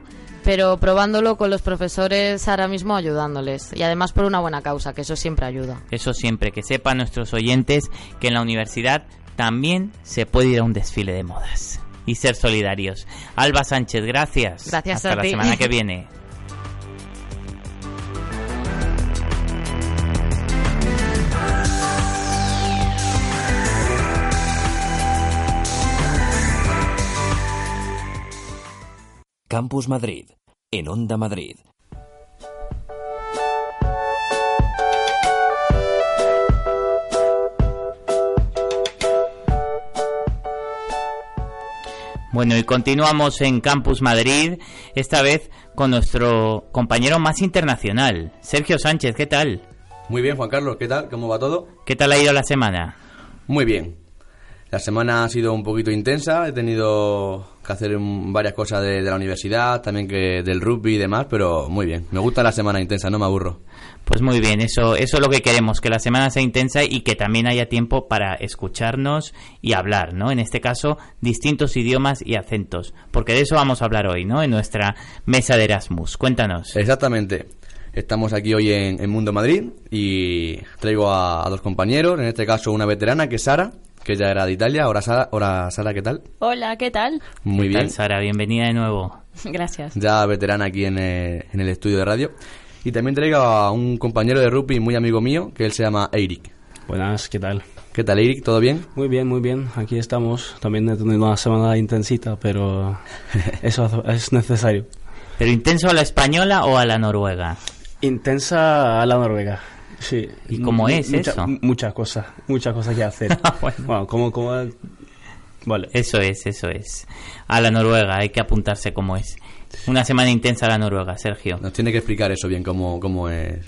pero probándolo con los profesores ahora mismo ayudándoles. Y además por una buena causa, que eso siempre ayuda. Eso siempre, que sepan nuestros oyentes que en la universidad también se puede ir a un desfile de modas y ser solidarios. Alba Sánchez, gracias. Gracias Hasta a la ti. semana que (laughs) viene. Campus Madrid, en Onda Madrid. Bueno, y continuamos en Campus Madrid, esta vez con nuestro compañero más internacional, Sergio Sánchez, ¿qué tal? Muy bien, Juan Carlos, ¿qué tal? ¿Cómo va todo? ¿Qué tal ha ido la semana? Muy bien. La semana ha sido un poquito intensa, he tenido que hacer un- varias cosas de, de la universidad, también que del rugby y demás, pero muy bien. Me gusta la semana intensa, no me aburro. Pues muy bien, eso, eso es lo que queremos, que la semana sea intensa y que también haya tiempo para escucharnos y hablar, ¿no? En este caso, distintos idiomas y acentos, porque de eso vamos a hablar hoy, ¿no? En nuestra mesa de Erasmus. Cuéntanos. Exactamente. Estamos aquí hoy en, en Mundo Madrid y traigo a, a dos compañeros, en este caso una veterana que es Sara, que ya era de Italia. Ahora Sara, ahora Sara ¿qué tal? Hola, ¿qué tal? Muy ¿Qué tal, bien. Sara? Bienvenida de nuevo. (laughs) Gracias. ya veterana aquí en el, en el estudio de radio. Y también traigo a un compañero de rugby muy amigo mío, que él se llama Eirik. Buenas, ¿qué tal? ¿Qué tal, Eirik? ¿Todo bien? Muy bien, muy bien. Aquí estamos. También he tenido una semana intensita, pero (laughs) eso es necesario. ¿Pero intenso a la española o a la noruega? Intensa a la noruega. Sí. ¿Y cómo es mucha- eso? Muchas cosas, muchas cosas que hacer. (laughs) bueno, como, como... Vale. Eso es, eso es. A la noruega, hay que apuntarse como es. Una semana intensa a la noruega, Sergio. Nos tiene que explicar eso bien, cómo, cómo es.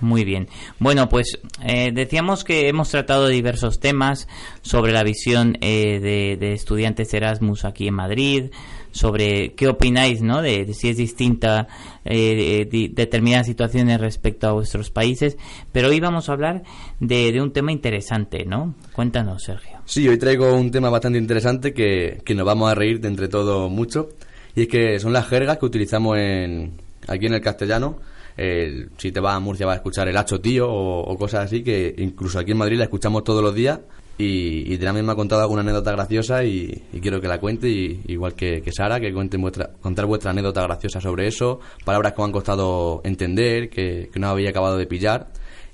Muy bien. Bueno, pues eh, decíamos que hemos tratado diversos temas sobre la visión eh, de, de estudiantes Erasmus aquí en Madrid, sobre qué opináis, ¿no? De, si es distinta eh, de- de determinadas situaciones respecto a vuestros países. Pero hoy vamos a hablar de, un tema interesante, ¿no? Cuéntanos, Sergio. Sí, hoy traigo un tema bastante interesante que, que nos vamos a reír de entre todos mucho. Y es que son las jergas que utilizamos en, aquí en el castellano. El- si te vas a Murcia vas a escuchar el hacho tío o, o cosas así que incluso aquí en Madrid la escuchamos todos los días. Y, y también me ha contado alguna anécdota graciosa y, y quiero que la cuente, y, igual que, que Sara, que cuente vuestra, contar vuestra anécdota graciosa sobre eso, palabras que os han costado entender, que, que no habéis acabado de pillar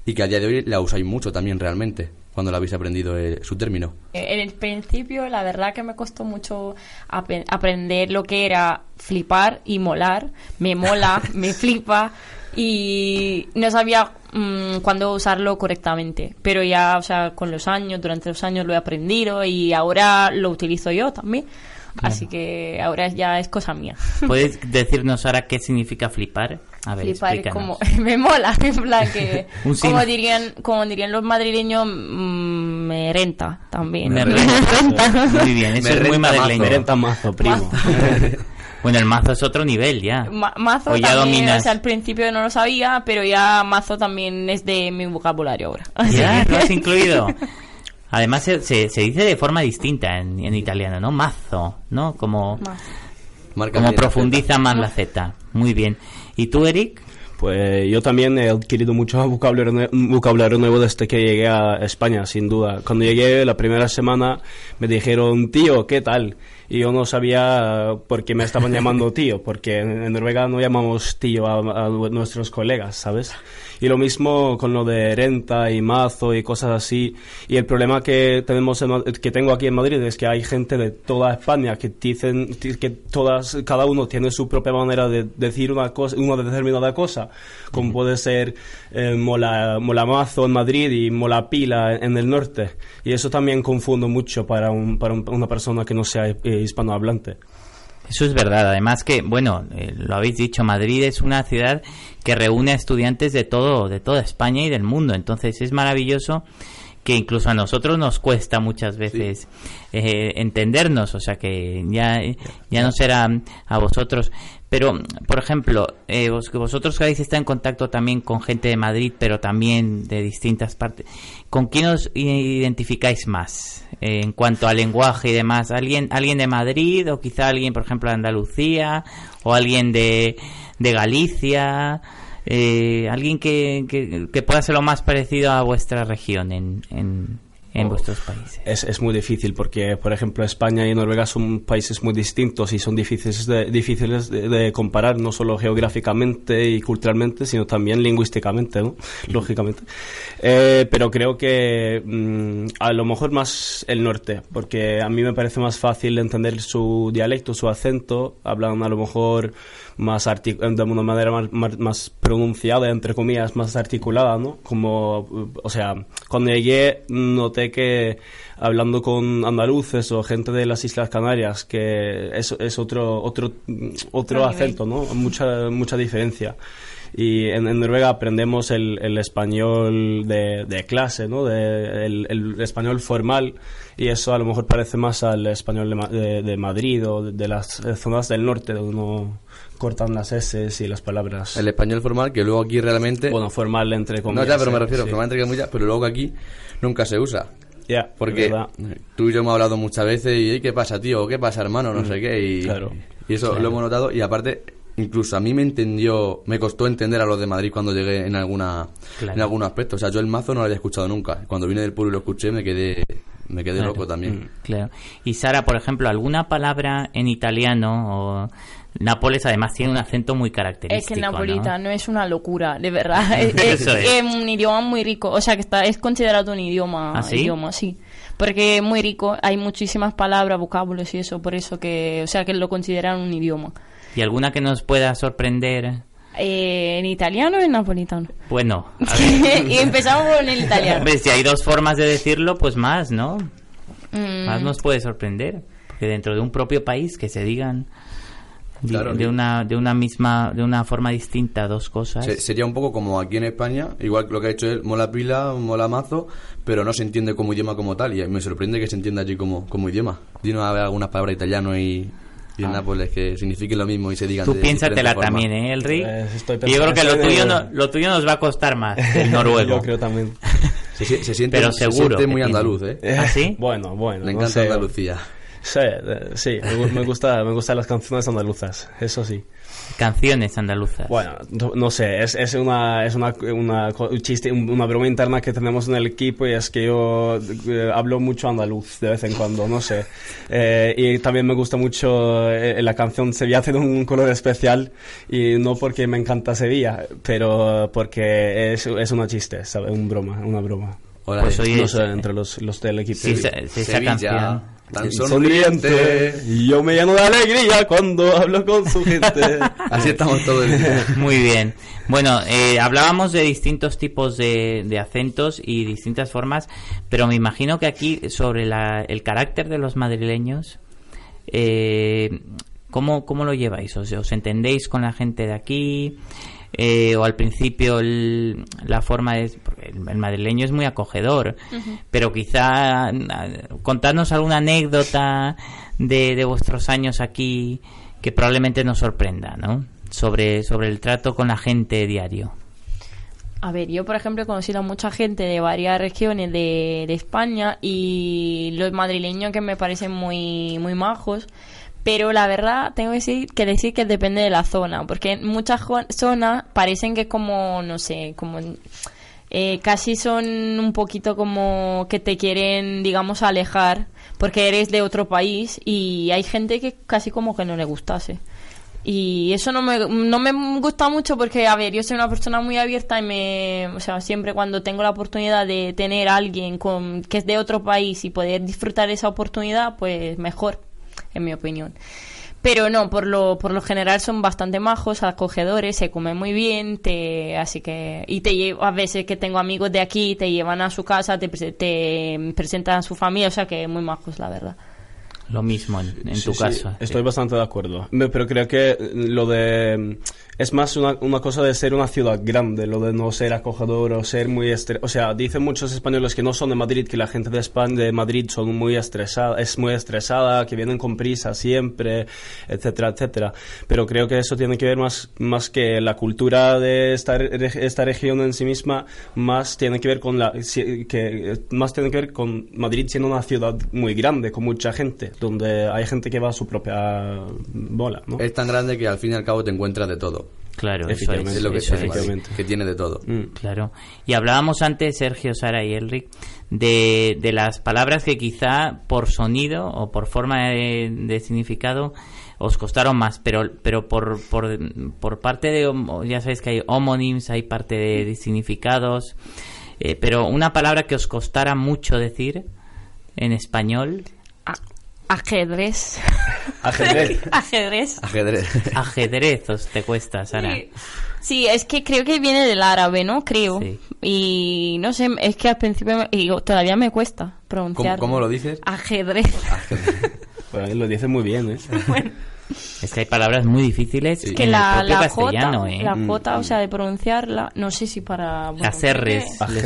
y que a día de hoy la usáis mucho también realmente, cuando la habéis aprendido eh, su término. En el principio, la verdad que me costó mucho aprender lo que era flipar y molar. Me mola, (laughs) me flipa y no sabía mm, cuándo usarlo correctamente. Pero ya, o sea, con los años, durante los años lo he aprendido y ahora lo utilizo yo también. Así que ahora ya es cosa mía. (laughs) ¿Puedes decirnos ahora qué significa flipar? A ver, flipar es explícanos. como (laughs) me mola en plan que (laughs) Un como dirían como dirían los madrileños mm, me renta también Me renta. Muy bien, eso Me es muy madrileño. Me renta mazo, primo. Bueno, el mazo es otro nivel ya. Ma- mazo O ya también, dominas. o sea, al principio no lo sabía, pero ya mazo también es de mi vocabulario ahora. Ya, (laughs) lo has incluido. Además se, se, se dice de forma distinta en, en italiano, ¿no? Mazo, ¿no? Como, Marca como la profundiza más la Z. Muy bien. ¿Y tú, Eric? Pues yo también he adquirido mucho vocabulario, vocabulario nuevo desde que llegué a España, sin duda. Cuando llegué la primera semana me dijeron, tío, ¿qué tal? Y yo no sabía por qué me estaban llamando tío, porque en, Noruega no llamamos tío a nuestros colegas, ¿sabes? Y lo mismo con lo de renta y mazo y cosas así. Y el problema que tenemos en que tengo aquí en Madrid es que hay gente de toda España que dicen que todas cada uno tiene su propia manera de decir una cosa, una determinada cosa, como puede ser eh, mola, molamazo en Madrid y molapila en, en el norte. Y eso también confundo mucho para, un, para un- una persona que no sea eh, hispanohablante. Eso es verdad. Además que, bueno, eh, lo habéis dicho, Madrid es una ciudad que reúne a estudiantes de todo, de toda España y del mundo. Entonces es maravilloso que incluso a nosotros nos cuesta muchas veces eh, entendernos, o sea que ya, ya no será a vosotros. Pero, por ejemplo, eh, vos, que vosotros que habéis estado en contacto también con gente de Madrid, pero también de distintas partes, ¿con quién os identificáis más eh, en cuanto al lenguaje y demás? ¿Alguien, ¿Alguien de Madrid o quizá alguien, por ejemplo, de Andalucía o alguien de, de Galicia? Eh, alguien que, que, que pueda ser lo más parecido a vuestra región en, en, en vuestros países. Es, es muy difícil porque, por ejemplo, España y Noruega son países muy distintos y son difíciles de, difíciles de, de comparar, no solo geográficamente y culturalmente, sino también lingüísticamente, ¿no? Lógicamente. Eh, pero creo que mm, a lo mejor más el norte, porque a mí me parece más fácil entender su dialecto, su acento, hablan a lo mejor más artic- de una manera más, más, pronunciada, entre comillas, más articulada, ¿no? Como, o sea, cuando llegué noté que hablando con andaluces o gente de las Islas Canarias, que es, es otro, otro, otro acento, ¿no? Mucha, mucha diferencia. Y en, en Noruega aprendemos el, el español de, de clase, ¿no? De, el, el español formal y eso a lo mejor parece más al español de, de- Madrid o de, las zonas del norte donde uno cortan las S y las palabras. El español formal, que luego aquí realmente... Bueno, formal entre comillas. No, ya, pero me refiero, sí. formal entre comillas, pero luego aquí nunca se usa. Ya, Porque tú y yo hemos hablado muchas veces y "Ey, ¿qué pasa, tío? ¿Qué pasa, hermano? No Mm, sé qué. Y, claro. y eso Claro. lo hemos notado. Y aparte, incluso a mí me entendió, me costó entender a los de Madrid cuando llegué en alguna Claro. en algún aspecto. O sea, yo el mazo no lo había escuchado nunca. Cuando vine del pueblo y lo escuché me quedé me quedé Claro. loco también. Claro. Y Sara, por ejemplo, alguna palabra en italiano o Nápoles además tiene un acento muy característico. Es que el ¿no? es una locura, de verdad. (laughs) Es, es- Eso es. es un idioma muy rico. O sea, que está es considerado un idioma. ¿Ah, sí? idioma, sí. Porque es muy rico. Hay muchísimas palabras, vocábulos y eso. Por eso que, o sea, que lo consideran un idioma. ¿Y alguna que nos pueda sorprender? Eh, ¿En italiano o en napolitano? Bueno, (laughs) y empezamos con el italiano. Hombre, si hay dos formas de decirlo, pues más, ¿no? Mm. Más nos puede sorprender. Porque dentro de un propio país que se digan di- Claro, de, sí. una, de una misma, de una forma distinta dos cosas. Se- sería un poco como aquí en España, igual que lo que ha hecho él, mola pila, mola mazo, pero no se entiende como idioma como tal. Y me sorprende que se entienda allí como, como idioma. Dinos a ver algunas palabras italiano y, y en Ah. Nápoles que signifiquen lo mismo y se digan Tú de piénsatela también, ¿eh, Elric? Estoy Y yo creo que lo tuyo, en- no, lo tuyo nos va a costar más, el (laughs) noruego. Yo creo también. Se, se siente, Pero se seguro siente que muy andaluz, ¿eh? ¿Ah, sí? (laughs) Bueno, bueno. No encanta sé. Andalucía. Sí, eh, sí, me me gusta, me gustan las canciones andaluzas, eso sí. Canciones andaluzas. Bueno, no, no sé, es, es una, es una, una un chiste, un- una broma interna que tenemos en el equipo y es que yo eh, hablo mucho andaluz de vez en cuando, no sé. Eh, y también me gusta mucho eh, la canción Sevilla tiene un color especial y no porque me encanta Sevilla, pero porque es, es una chiste, ¿sabes? Un broma, una broma. Hola, Pues eh. no sé, entre los, los del equipo. Sí, esa- sí, esa canción. Tan sonriente sonriente. y yo me lleno de alegría cuando hablo con su gente. (laughs) Así estamos todo el día. (laughs) Muy bien. Bueno, eh, hablábamos de distintos tipos de, de acentos y distintas formas, pero me imagino que aquí sobre la- el carácter de los madrileños, eh, ¿cómo, ¿cómo lo lleváis? ¿Os, os entendéis con la gente de aquí? Eh, o al principio el- la forma es porque el, madrileño es muy acogedor pero quizá ah, contadnos alguna anécdota de, de vuestros años aquí que probablemente nos sorprenda, ¿no? Sobre, sobre el trato con la gente diario. A ver, yo por ejemplo he conocido a mucha gente de varias regiones de, de España y los madrileños que me parecen muy, muy majos, pero la verdad tengo que decir, que depende de la zona, porque en muchas zonas parecen que como, no sé, como eh, casi son un poquito como que te quieren, digamos, alejar porque eres de otro país y hay gente que casi como que no le gustase. Y eso no me, no me gusta mucho porque, a ver, yo soy una persona muy abierta y me, o sea, siempre cuando tengo la oportunidad de tener a alguien con, que es de otro país y poder disfrutar esa oportunidad, pues mejor, en mi opinión. Pero no, por lo, por lo general son bastante majos, acogedores, se comen muy bien, te, así que, y te llevo, a veces que tengo amigos de aquí, te llevan a su casa, te, te presentan a su familia, o sea que muy majos, la verdad. Lo mismo en, en Sí, tu sí, caso. estoy bastante de acuerdo. Pero creo que lo de... Es más una, una cosa de ser una ciudad grande, lo de no ser acogedor o ser muy... estre- O sea, dicen muchos españoles que no son de Madrid, que la gente de España, de Madrid son muy estresada, es muy estresada, que vienen con prisa siempre, etcétera, etcétera. Pero creo que eso tiene que ver más, más que la cultura de esta, esta región en sí misma, más tiene que ver con la... que, más tiene que ver con Madrid siendo una ciudad muy grande, con mucha gente, donde hay gente que va a su propia bola, ¿no? Es tan grande que al fin y al cabo te encuentras de todo. Claro, eso Efectivamente, es, Es lo que eso tiene es. Madrid, que tiene de todo. Claro. Y hablábamos antes, Sergio, Sara y Elric, de, de las palabras que quizá por sonido o por forma de, de significado os costaron más, pero, pero por, por, por parte de, ya sabéis que hay homónimos, hay parte de, de significados, eh, pero una palabra que os costara mucho decir en español. Ajedrez. Ajedrez. (laughs) Ajedrez. Ajedrez. Ajedrez os te cuesta, Sara. Sí. Sí, es que creo que viene del árabe, ¿no? Creo. Y no sé, es que al principio me- y todavía me cuesta pronunciar. ¿Cómo- cómo lo dices? Ajedrez. (laughs) Bueno, lo dice muy bien, ¿eh? Es que hay palabras muy difíciles que en la, el propio la castellano, J, ¿eh? la J, o sea, de pronunciarla, no sé si para... bueno, Las R's.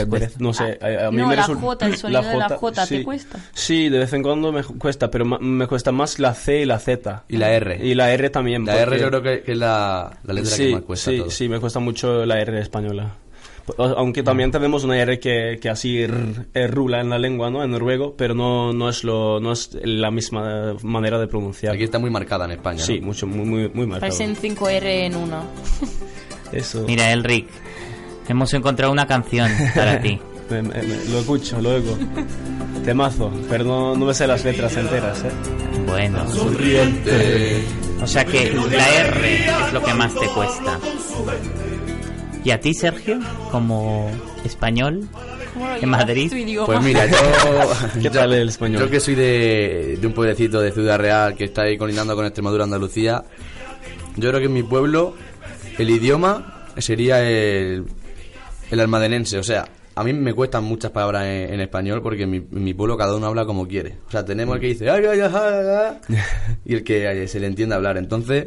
que- les no sé, a, a mí No, me la resulta- J, el sonido de la J, ¿te sí. cuesta? Sí, de vez en cuando me cuesta, pero me cuesta más la C y la Z. Y la R. Y la R también. La R porque- yo creo que, que es la, la letra sí, que más cuesta sí, todo. sí, me cuesta mucho la R española. Aunque también tenemos una R que, que así eh, rula en la lengua, ¿no? En noruego, pero no, no, es lo, no es la misma manera de pronunciar. Aquí está muy marcada en España, Sí, ¿no? mucho, muy, muy, muy marcado. Parecen 5R en una. Eso. Mira, Elric, hemos encontrado una canción para ti. (laughs) Me- me- me- lo escucho luego. Temazo, pero no, no me sé las letras enteras, ¿eh? Bueno. Sonriente. O sea que la R es lo que más te cuesta. ¿Y a ti, Sergio, como español en Madrid? Pues mira, (laughs) yo, ¿Qué tal el español? yo que soy de, de un pueblecito de Ciudad Real que está ahí colindando con Extremadura, Andalucía, yo creo que en mi pueblo el idioma sería el, el almadenense. O sea, a mí me cuestan muchas palabras en, en español porque en mi, en mi pueblo cada uno habla como quiere. O sea, tenemos el que dice "Ay, ay, ay, ay", y el que ay, se le entiende hablar. Entonces,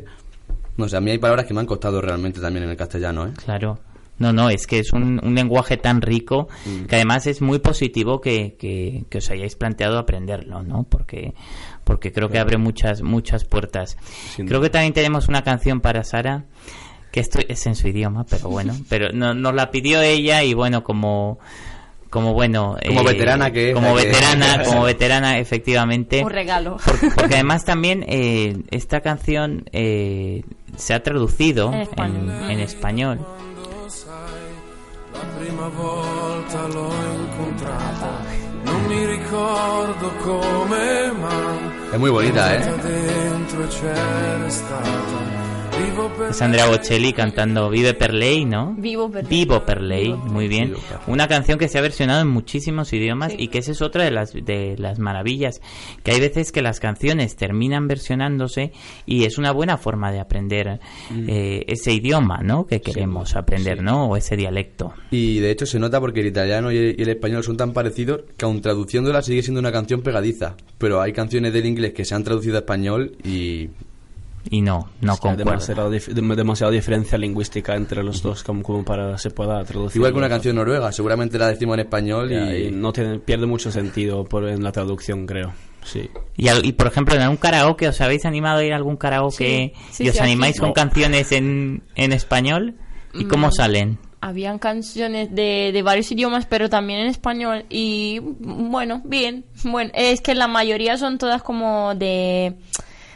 no sé, a mí hay palabras que me han costado realmente también en el castellano, ¿eh? Claro. No, no, es que es un, un lenguaje tan rico Mm. que además es muy positivo que, que, que os hayáis planteado aprenderlo, ¿no? Porque, porque creo que abre muchas, muchas puertas. Sin Creo duda. que también tenemos una canción para Sara, que esto es en su idioma, pero bueno, (laughs) pero no, nos la pidió ella y bueno, como, como bueno, eh, Como veterana que es, como la que- veterana, (laughs) como veterana, efectivamente. Un regalo. Porque, porque además también eh, esta canción eh, se ha traducido En español. en- en español. La prima volta l'ho incontrata, non mi ricordo come, ma Es muy bonita, ¿eh? Andrea Bocelli cantando Vive per lei, ¿no? Vivo per Vivo per lei, muy bien. Una canción que se ha versionado en muchísimos idiomas y que esa es otra de las, de las maravillas. Que hay veces que las canciones terminan versionándose y es una buena forma de aprender eh, ese idioma, ¿no? Que queremos aprender, ¿no? O ese dialecto. Y de hecho se nota porque el italiano y el, y el español son tan parecidos que aun traduciéndola sigue siendo una canción pegadiza. Pero hay canciones del inglés que se han traducido a español y... Y no, no Es que concuerdo. demasiada, dif- dem- demasiada diferencia lingüística entre los dos como, como para se pueda traducir. Igual que una canción noruega, seguramente la decimos en español y... y no tiene, pierde mucho sentido por, en la traducción, creo. Sí. Y, al- y, por ejemplo, en algún karaoke, ¿os habéis animado a ir a algún karaoke Sí, sí, y os sí, aquí- animáis con No. canciones en, en español? ¿Y cómo Mm. salen? Habían canciones de, de varios idiomas, pero también en español. Y bueno, bien. Bueno, es que la mayoría son todas como de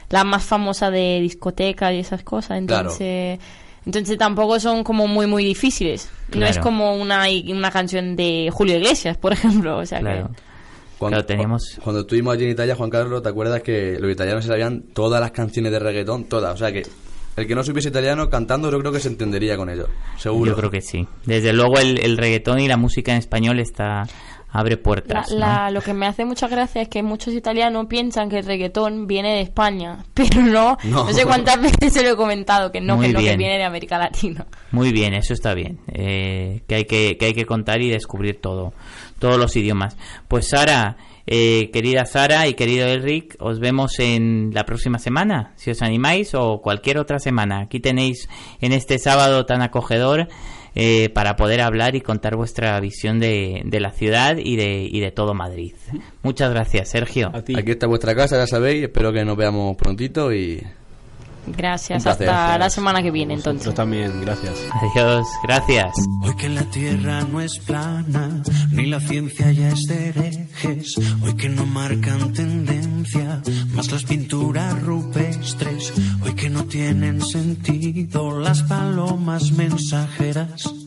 la más famosa de discoteca y esas cosas. Claro. Entonces, entonces tampoco son como muy, muy difíciles. No es como una, una canción de Julio Iglesias, por (laughs) ejemplo. O sea Claro. que. Cuando, Claro, teníamos- cuando estuvimos allí en Italia, Juan Carlos, ¿te acuerdas que los italianos se sabían todas las canciones de reggaetón? Todas. O sea que el que no supiese italiano cantando, yo creo que se entendería con ellos. Seguro. Yo creo que sí. Desde luego el, el reggaetón y la música en español está abre La- puertas. ¿no? la- lo que me hace mucha gracia es que muchos italianos piensan que el reggaetón viene de España, (laughs) pero no. No. No, sé cuántas veces se lo he comentado, que no, Muy que no, que bien. viene de América Latina. Muy bien, eso está bien. Eh, que, hay que, que hay que contar y descubrir todo, todos los idiomas. Pues Sara, eh, querida Sara y querido Elric, os vemos en la próxima semana, si os animáis, o cualquier otra semana. Aquí tenéis en este sábado tan acogedor eh, para poder hablar y contar vuestra visión de, de la ciudad y de, y de todo Madrid. Muchas gracias, Sergio. Aquí está vuestra casa, ya sabéis. Espero que nos veamos prontito y Gracias, hasta la semana que viene entonces. también, gracias. Adiós, gracias. Hoy que la tierra no es plana, ni la ciencia ya es de herejes. Hoy que no marcan tendencia, más las pinturas rupestres. Hoy que no tienen sentido las palomas mensajeras.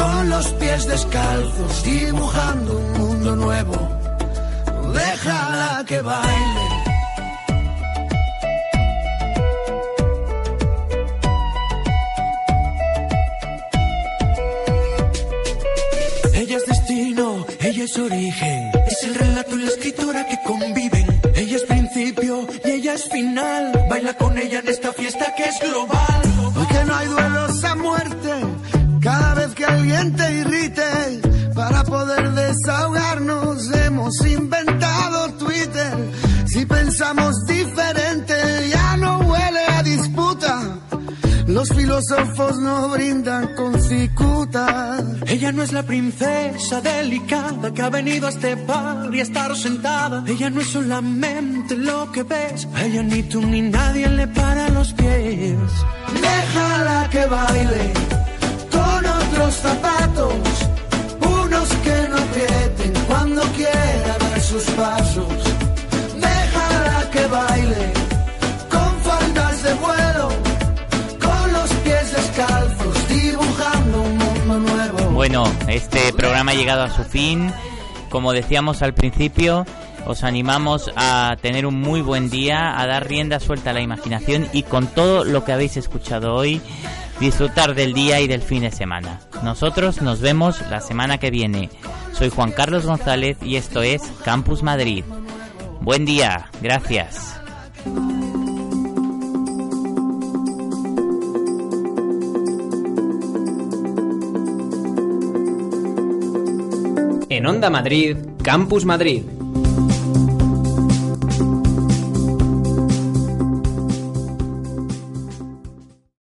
con los pies descalzos, dibujando un mundo nuevo. Déjala que baile. Ella es destino, ella es origen, es el relato y la escritora que conviven. Ella es principio y ella es final. Baila con ella en esta fiesta que es global. Hoy que no hay duelos a muerte, que alguien te irrite, para poder desahogarnos hemos inventado Twitter. Si pensamos diferente, ya no huele a disputa. Los filósofos no brindan con cicuta. Ella no es la princesa delicada que ha venido a este par y a estar sentada. Ella no es solamente lo que ves. A ella ni tú ni nadie le para los pies. Déjala que baile otros zapatos, unos que no aprieten cuando quiera dar sus pasos. Déjala que baile con faldas de vuelo, con los pies descalzos, dibujando un mundo nuevo. Bueno, este programa ha llegado a su fin. Como decíamos al principio, os animamos a tener un muy buen día, a dar rienda suelta a la imaginación y con todo lo que habéis escuchado hoy, disfrutar del día y del fin de semana. Nosotros nos vemos la semana que viene. Soy Juan Carlos González y esto es Campus Madrid. Buen día, gracias. En Onda Madrid, Campus Madrid,